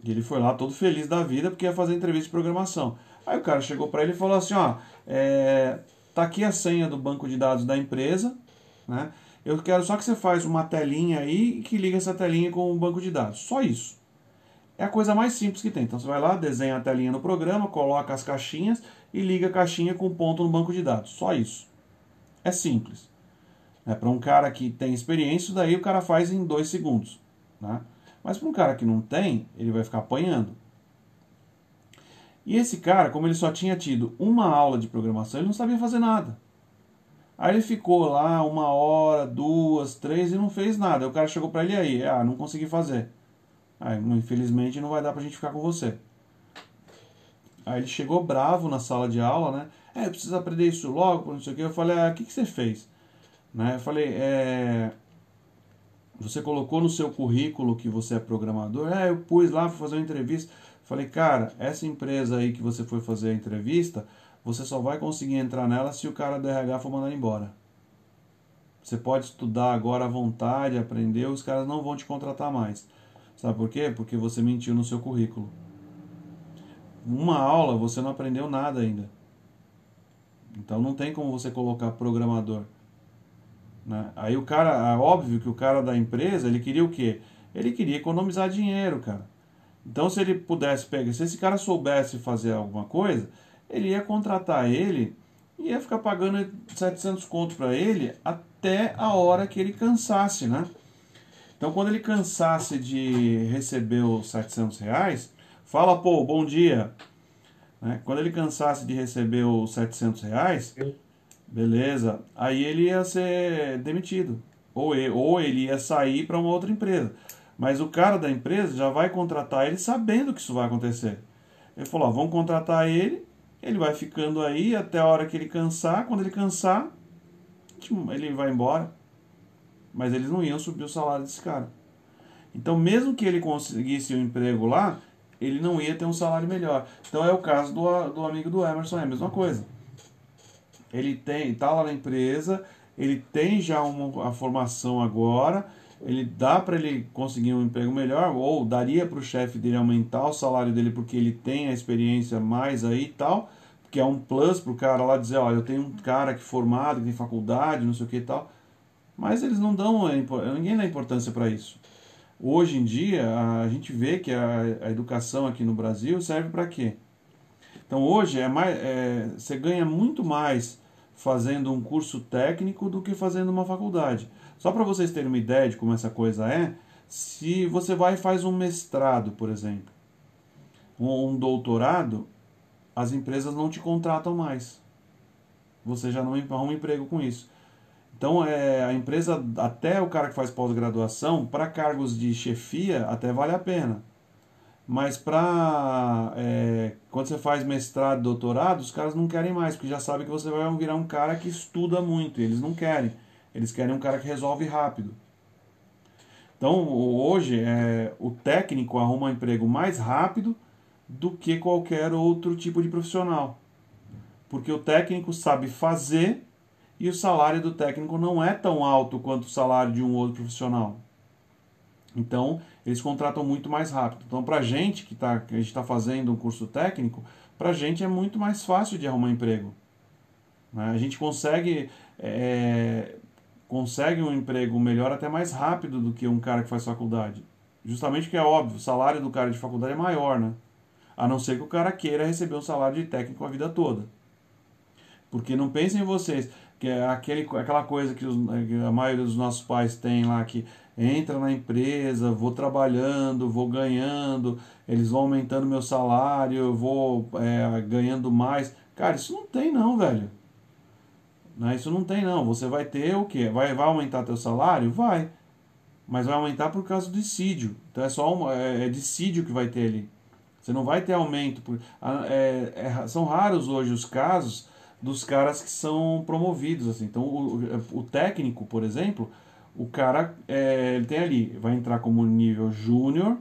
E ele foi lá todo feliz da vida porque ia fazer entrevista de programação. Aí o cara chegou para ele e falou assim, ó, é, tá aqui a senha do banco de dados da empresa, né? Eu quero só que você faz uma telinha aí que liga essa telinha com o banco de dados. Só isso. É a coisa mais simples que tem. Então você vai lá, desenha a telinha no programa, coloca as caixinhas e liga a caixinha com ponto no banco de dados. Só isso. É simples. É, para um cara que tem experiência, isso daí o cara faz em dois segundos. Né? Mas para um cara que não tem, ele vai ficar apanhando. E esse cara, como ele só tinha tido uma aula de programação, ele não sabia fazer nada. Aí ele ficou lá uma hora, duas, três e não fez nada. Aí o cara chegou para ele aí, ah, não consegui fazer. Aí, infelizmente, não vai dar pra gente ficar com você. Aí ele chegou bravo na sala de aula, né? É, precisa aprender isso logo, não sei o que. Eu falei, ah, o que, que você fez? Né? Eu falei, é... Você colocou no seu currículo que você é programador? É, eu pus lá para fazer uma entrevista. Falei, cara, essa empresa aí que você foi fazer a entrevista, você só vai conseguir entrar nela se o cara do RH for mandar embora. Você pode estudar agora à vontade, aprender, os caras não vão te contratar mais. Sabe por quê? Porque você mentiu no seu currículo. Uma aula você não aprendeu nada ainda. Então não tem como você colocar programador. Né? Aí o cara, é óbvio que o cara da empresa, ele queria o quê? Ele queria economizar dinheiro, cara. Então se ele pudesse pegar, se esse cara soubesse fazer alguma coisa, ele ia contratar ele e ia ficar pagando 700 conto para ele até a hora que ele cansasse, né? Então quando ele cansasse de receber os 700 reais, fala, pô, bom dia. Né? Quando ele cansasse de receber os 700 reais, Beleza. Aí ele ia ser demitido. Ou ele, ou ele ia sair para uma outra empresa. Mas o cara da empresa já vai contratar ele sabendo que isso vai acontecer. Ele falou: ó, vamos contratar ele, ele vai ficando aí até a hora que ele cansar. Quando ele cansar, ele vai embora. Mas eles não iam subir o salário desse cara. Então, mesmo que ele conseguisse um emprego lá, ele não ia ter um salário melhor. Então, é o caso do, do amigo do Emerson, é a mesma coisa ele tem, tá lá na empresa, ele tem já uma a formação agora, ele dá para ele conseguir um emprego melhor, ou daria para o chefe dele aumentar o salário dele porque ele tem a experiência mais aí e tal, que é um plus para o cara lá dizer, ó, eu tenho um cara que formado, que tem faculdade, não sei o que e tal. Mas eles não dão, ninguém dá importância para isso. Hoje em dia, a gente vê que a, a educação aqui no Brasil serve para quê? Então hoje é mais, é, você ganha muito mais fazendo um curso técnico do que fazendo uma faculdade. Só para vocês terem uma ideia de como essa coisa é, se você vai e faz um mestrado, por exemplo, ou um doutorado, as empresas não te contratam mais. Você já não arruma um emprego com isso. Então, é, a empresa, até o cara que faz pós-graduação, para cargos de chefia, até vale a pena. Mas para é, quando você faz mestrado, doutorado, os caras não querem mais, porque já sabem que você vai virar um cara que estuda muito. E eles não querem. Eles querem um cara que resolve rápido. Então hoje é, o técnico arruma um emprego mais rápido do que qualquer outro tipo de profissional. Porque o técnico sabe fazer e o salário do técnico não é tão alto quanto o salário de um outro profissional. Então, eles contratam muito mais rápido. Então, para a gente que, tá, que a gente está fazendo um curso técnico, para a gente é muito mais fácil de arrumar emprego. Né? A gente consegue, é, consegue um emprego melhor até mais rápido do que um cara que faz faculdade. Justamente porque é óbvio, o salário do cara de faculdade é maior, né? A não ser que o cara queira receber um salário de técnico a vida toda. Porque não pensem em vocês, que é aquele, aquela coisa que, os, que a maioria dos nossos pais tem lá, que entra na empresa, vou trabalhando, vou ganhando, eles vão aumentando meu salário, eu vou é, ganhando mais. Cara, isso não tem não, velho. Né? Isso não tem não. Você vai ter o quê? Vai, vai aumentar teu salário? Vai. Mas vai aumentar por causa do dissídio. Então é só uma, é, é dissídio que vai ter ali. Você não vai ter aumento. Por, é, é, são raros hoje os casos dos caras que são promovidos. assim Então o, o técnico, por exemplo, o cara é, ele tem ali, vai entrar como nível júnior,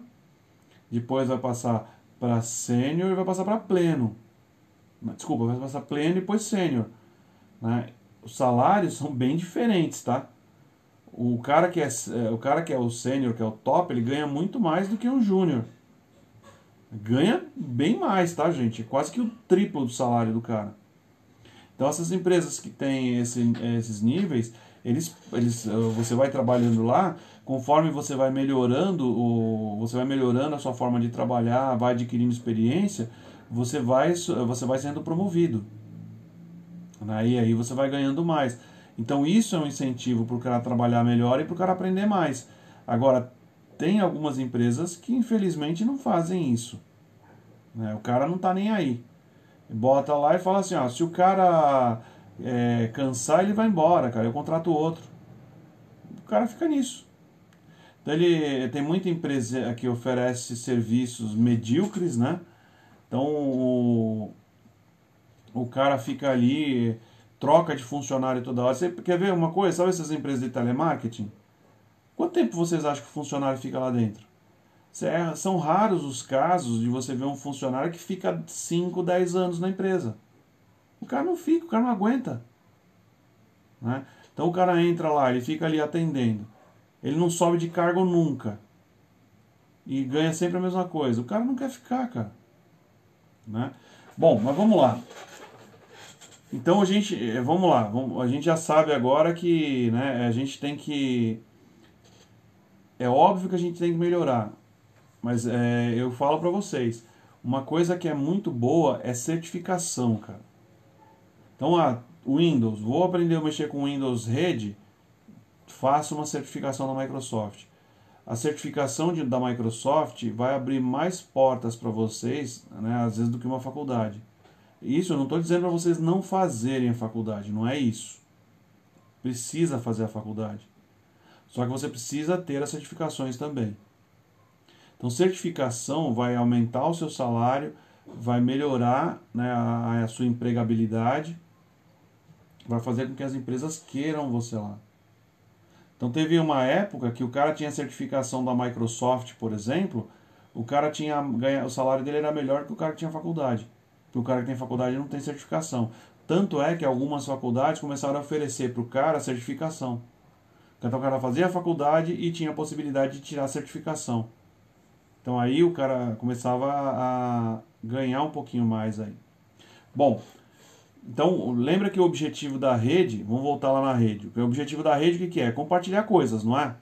depois vai passar para sênior e vai passar para pleno. Desculpa, vai passar pleno e depois sênior. Né? Os salários são bem diferentes, tá? O cara que é, é o cara que é o sênior, que é o top, ele ganha muito mais do que um júnior. Ganha bem mais, tá, gente? Quase que o triplo do salário do cara. Então essas empresas que têm esse, esses níveis, eles, eles, eh, você vai trabalhando lá, conforme você vai melhorando, o, você vai melhorando a sua forma de trabalhar, vai adquirindo experiência, você vai, você vai sendo promovido. Aí, aí você vai ganhando mais. Então isso é um incentivo para o cara trabalhar melhor e para o cara aprender mais. Agora, tem algumas empresas que infelizmente não fazem isso. Né? O cara não está nem aí. Bota lá e fala assim, ó, se o cara é, cansar, ele vai embora, cara. Eu contrato outro. O cara fica nisso. Então ele tem muita empresa que oferece serviços medíocres, né? Então o, o cara fica ali, troca de funcionário toda hora. Você quer ver uma coisa? Sabe essas empresas de telemarketing? Quanto tempo vocês acham que o funcionário fica lá dentro? É, são raros os casos de você ver um funcionário que fica 5, 10 anos na empresa. O cara não fica, o cara não aguenta. Né? Então o cara entra lá, ele fica ali atendendo. Ele não sobe de cargo nunca. E ganha sempre a mesma coisa. O cara não quer ficar, cara. Né? Bom, mas vamos lá. Então a gente, eh, vamos lá, a gente já sabe agora que né, a gente tem que. É óbvio que a gente tem que melhorar, mas é, eu falo para vocês, uma coisa que é muito boa é certificação, cara. Então, ah, Windows, vou aprender a mexer com Windows Rede, faça uma certificação da Microsoft. A certificação de, da Microsoft vai abrir mais portas para vocês, né, às vezes, do que uma faculdade. Isso eu não estou dizendo para vocês não fazerem a faculdade, não é isso. Precisa fazer a faculdade. Só que você precisa ter as certificações também. Então, certificação vai aumentar o seu salário, vai melhorar né, a, a sua empregabilidade vai fazer com que as empresas queiram você lá. Então teve uma época que o cara tinha certificação da Microsoft, por exemplo, o cara tinha ganha, o salário dele era melhor que o cara que tinha faculdade. Porque o cara que tem faculdade não tem certificação. Tanto é que algumas faculdades começaram a oferecer para o cara certificação. Então o cara fazia a faculdade e tinha a possibilidade de tirar a certificação. Então aí o cara começava a ganhar um pouquinho mais aí. Bom, então, lembra que o objetivo da rede, vamos voltar lá na rede. O objetivo da rede o que, que é? Compartilhar coisas, não é?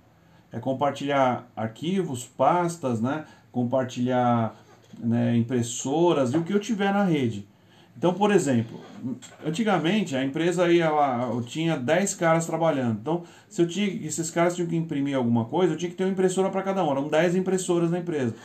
É compartilhar arquivos, pastas, né? Compartilhar né, impressoras e o que eu tiver na rede. Então, por exemplo, antigamente a empresa aí ela, eu tinha 10 caras trabalhando. Então, se eu tinha, esses caras tinham que imprimir alguma coisa, eu tinha que ter uma impressora para cada um. Eram 10 impressoras na empresa.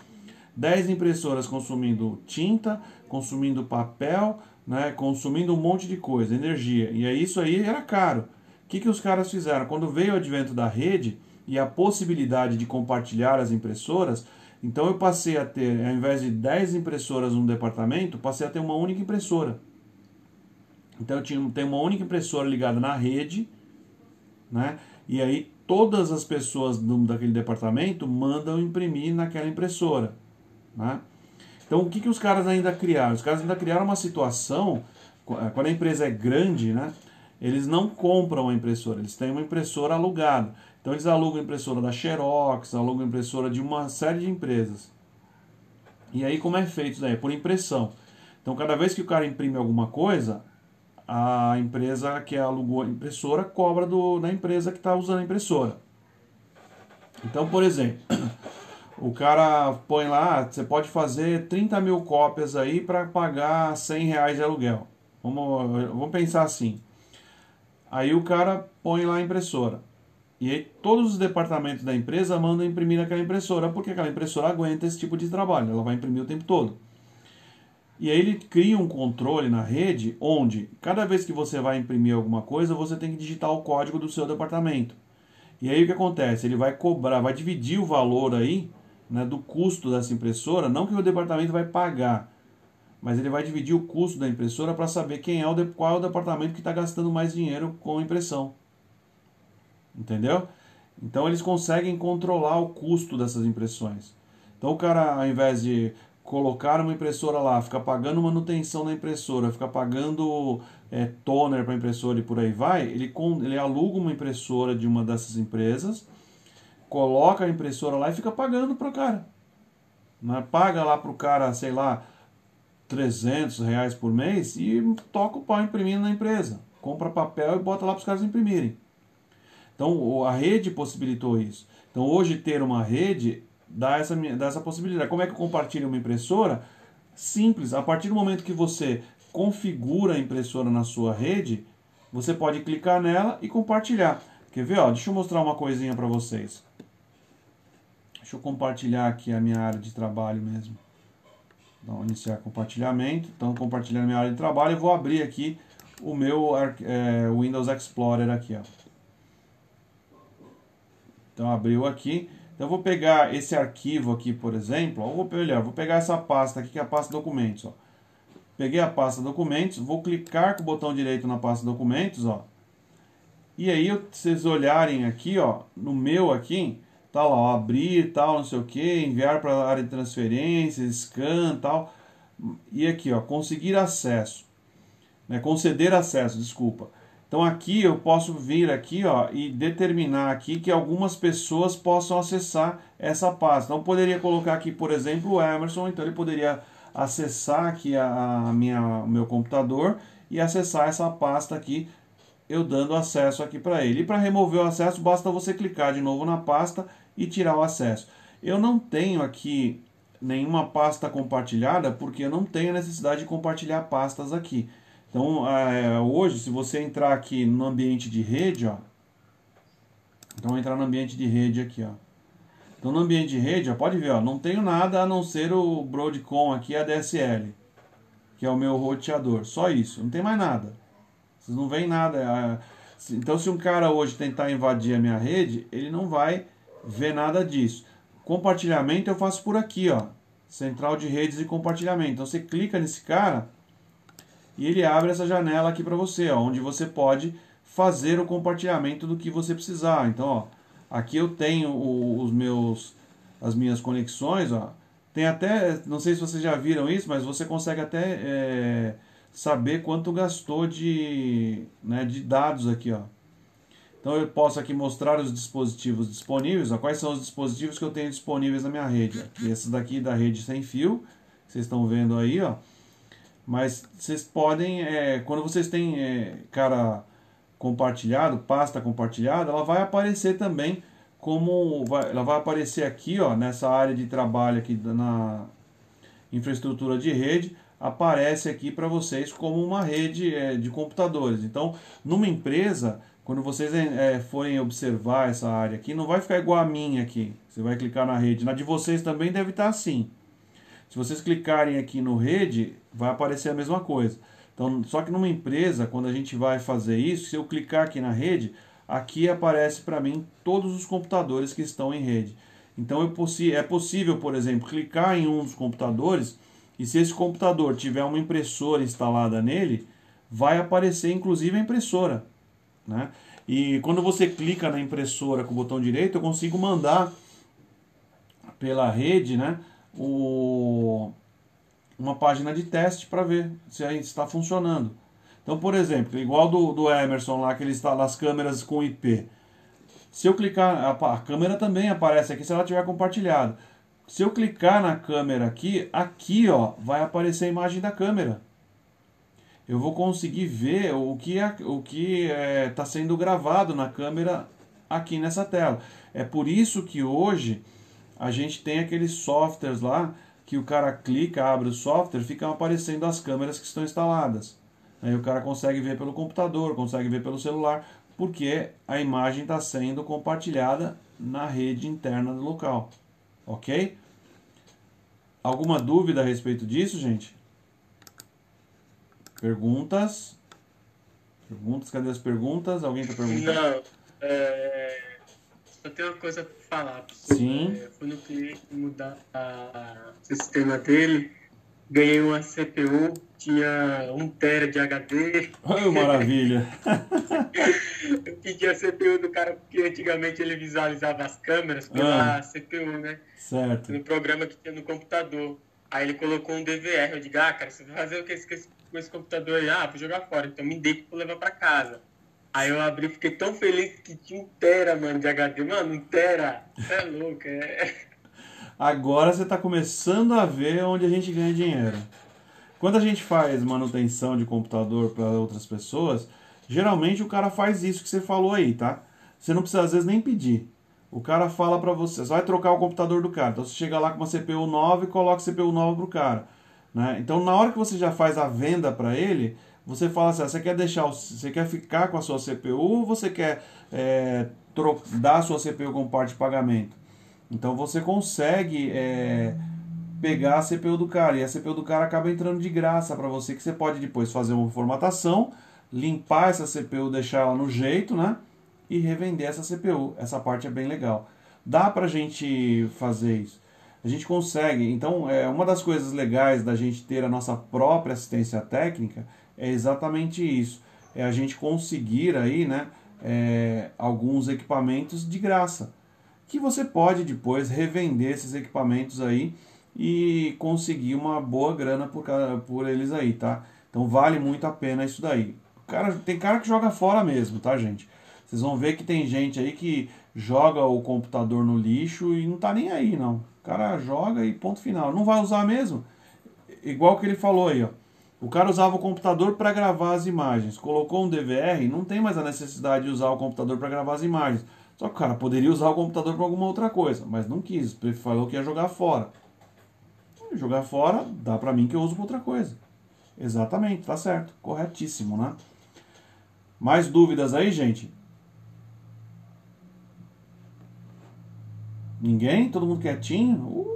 10 impressoras consumindo tinta, consumindo papel, né, consumindo um monte de coisa, energia. E aí isso aí era caro. O que, que os caras fizeram? Quando veio o advento da rede e a possibilidade de compartilhar as impressoras, então eu passei a ter, ao invés de 10 impressoras num departamento, passei a ter uma única impressora. Então eu tinha, tenho uma única impressora ligada na rede, né? E aí todas as pessoas do, daquele departamento mandam imprimir naquela impressora, né? Então, o que, que os caras ainda criaram? Os caras ainda criaram uma situação, eh, quando a empresa é grande, né? Eles não compram a impressora, eles têm uma impressora alugada. Então, eles alugam impressora da Xerox, alugam impressora de uma série de empresas. E aí, como é feito isso daí? Por impressão. Então, cada vez que o cara imprime alguma coisa, a empresa que alugou a impressora cobra do, da empresa que está usando a impressora. Então, por exemplo, o cara põe lá, você pode fazer 30 mil cópias aí para pagar 100 reais de aluguel. Vamos, vamos pensar assim. Aí o cara põe lá a impressora. E todos os departamentos da empresa mandam imprimir aquela impressora, porque aquela impressora aguenta esse tipo de trabalho, ela vai imprimir o tempo todo. E aí ele cria um controle na rede onde cada vez que você vai imprimir alguma coisa, você tem que digitar o código do seu departamento. E aí o que acontece? Ele vai cobrar, vai dividir o valor aí né, do custo dessa impressora, não que o departamento vai pagar, mas ele vai dividir o custo da impressora para saber quem é o qual é o departamento que está gastando mais dinheiro com impressão. Entendeu? Então eles conseguem controlar o custo dessas impressões. Então o cara, ao invés de colocar uma impressora lá, ficar pagando manutenção da impressora, ficar pagando é, toner para a impressora e por aí vai, ele, ele aluga uma impressora de uma dessas empresas, coloca a impressora lá e fica pagando para o cara. Né? Paga lá para o cara, sei lá, 300 reais por mês e toca o pau imprimindo na empresa. Compra papel e bota lá para os caras imprimirem. Então a rede possibilitou isso. Então hoje ter uma rede dá essa, dá essa possibilidade. Como é que eu compartilho uma impressora? Simples. A partir do momento que você configura a impressora na sua rede, você pode clicar nela e compartilhar. Quer ver? Ó, deixa eu mostrar uma coisinha para vocês. Deixa eu compartilhar aqui a minha área de trabalho mesmo. Então, iniciar compartilhamento. Então, compartilhando minha área de trabalho, eu vou abrir aqui o meu é, Windows Explorer aqui, ó. Então abriu aqui. Então vou pegar esse arquivo aqui, por exemplo. Ó, vou, melhor, vou pegar essa pasta aqui, que é a pasta documentos. Ó. Peguei a pasta documentos, vou clicar com o botão direito na pasta documentos, ó. E aí, vocês olharem aqui, ó, no meu aqui, tá lá, ó, abrir, tal, não sei o que, enviar para a área de transferência, scan, tal. E aqui, ó, conseguir acesso, né, conceder acesso, desculpa. Então aqui eu posso vir aqui ó, e determinar aqui que algumas pessoas possam acessar essa pasta. Então poderia colocar aqui, por exemplo, o Emerson, então ele poderia acessar aqui a, a minha, o meu computador e acessar essa pasta aqui, eu dando acesso aqui para ele. E para remover o acesso, basta você clicar de novo na pasta e tirar o acesso. Eu não tenho aqui nenhuma pasta compartilhada, porque eu não tenho necessidade de compartilhar pastas aqui. Então, é, hoje, se você entrar aqui no ambiente de rede, ó, então entrar no ambiente de rede aqui, ó. Então, no ambiente de rede, ó, pode ver, ó, não tenho nada a não ser o Broadcom aqui, a DSL, que é o meu roteador. Só isso, não tem mais nada. Vocês não veem nada. É, então, se um cara hoje tentar invadir a minha rede, ele não vai ver nada disso. Compartilhamento eu faço por aqui, ó. Central de redes e compartilhamento. Então, você clica nesse cara e ele abre essa janela aqui para você, ó, onde você pode fazer o compartilhamento do que você precisar. Então, ó, aqui eu tenho os meus as minhas conexões, ó. Tem até, não sei se vocês já viram isso, mas você consegue até é, saber quanto gastou de, né, de dados aqui, ó. Então eu posso aqui mostrar os dispositivos disponíveis, ó, quais são os dispositivos que eu tenho disponíveis na minha rede. Esses daqui da rede sem fio, vocês estão vendo aí, ó. Mas vocês podem, é, quando vocês têm é, cara compartilhado, pasta compartilhada, ela vai aparecer também como vai, ela vai aparecer aqui, ó, nessa área de trabalho aqui na infraestrutura de rede, aparece aqui para vocês como uma rede é, de computadores. Então, numa empresa, quando vocês é, forem observar essa área aqui, não vai ficar igual a minha aqui. Você vai clicar na rede. Na de vocês também deve estar assim. Se vocês clicarem aqui no rede, vai aparecer a mesma coisa. Então, só que numa empresa, quando a gente vai fazer isso, se eu clicar aqui na rede, aqui aparece para mim todos os computadores que estão em rede. Então é possível, por exemplo, clicar em um dos computadores e se esse computador tiver uma impressora instalada nele, vai aparecer inclusive a impressora. Né? E quando você clica na impressora com o botão direito, eu consigo mandar pela rede né, o, uma página de teste para ver se está funcionando. Então, por exemplo, igual do, do Emerson lá, que ele instala as câmeras com IP. Se eu clicar, a, a câmera também aparece aqui se ela tiver compartilhado. Se eu clicar na câmera aqui, aqui ó, vai aparecer a imagem da câmera. Eu vou conseguir ver o que é, o que está é, tá sendo gravado na câmera aqui nessa tela. É por isso que hoje a gente tem aqueles softwares lá que o cara clica, abre o software, ficam aparecendo as câmeras que estão instaladas. Aí o cara consegue ver pelo computador, consegue ver pelo celular. porque a imagem está sendo compartilhada na rede interna do local. Ok? Alguma dúvida a respeito disso, gente? Perguntas? Perguntas? Cadê as perguntas? Alguém está perguntando? Não. É... Eu tenho uma coisa para falar. Sim. É, quando o cliente mudar o sistema dele, ganhei uma CPU, tinha 1 tera de HD. Oh, maravilha! Eu pedi a CPU do cara porque antigamente ele visualizava as câmeras pela Ah. CPU, né? Certo. No programa que tinha no computador. Aí ele colocou um DVR. Eu digo, ah, cara, você vai fazer o que com esse, com esse computador aí? Ah, vou jogar fora. Então me que eu vou levar pra casa. Aí eu abri fiquei tão feliz que tinha um tera, mano, de HD. Mano, um tera. Você é louco, é... Agora você está começando a ver onde a gente ganha dinheiro. Quando a gente faz manutenção de computador para outras pessoas, geralmente o cara faz isso que você falou aí, tá? Você não precisa às vezes nem pedir. O cara fala para você, você vai trocar o computador do cara. Então você chega lá com uma CPU nova e coloca CPU nova pro cara, né? Então na hora que você já faz a venda para ele, você fala assim, ah, você quer deixar, você quer ficar com a sua CPU ou você quer é, dar a sua CPU como parte de pagamento? Então você consegue é, pegar a CPU do cara e a CPU do cara acaba entrando de graça para você que você pode depois fazer uma formatação, limpar essa CPU, deixar ela no jeito, né? E revender essa CPU. Essa parte é bem legal. Dá pra gente fazer isso. A gente consegue. Então, é uma das coisas legais da gente ter a nossa própria assistência técnica é exatamente isso. É a gente conseguir aí, né, é, alguns equipamentos de graça que você pode depois revender esses equipamentos aí e conseguir uma boa grana por, por eles aí, tá? Então vale muito a pena isso daí. Cara, tem cara que joga fora mesmo, tá, gente? Vocês vão ver que tem gente aí que joga o computador no lixo e não tá nem aí, não. O cara joga e ponto final. Não vai usar mesmo. Igual que ele falou aí, ó. O cara usava o computador para gravar as imagens. Colocou um DVR, não tem mais a necessidade de usar o computador para gravar as imagens. Só que o cara poderia usar o computador para alguma outra coisa, mas não quis. Falou que ia jogar fora. Jogar fora, dá para mim que eu uso para outra coisa. Exatamente, tá certo. Corretíssimo, né? Mais dúvidas aí, gente? Ninguém? Todo mundo quietinho?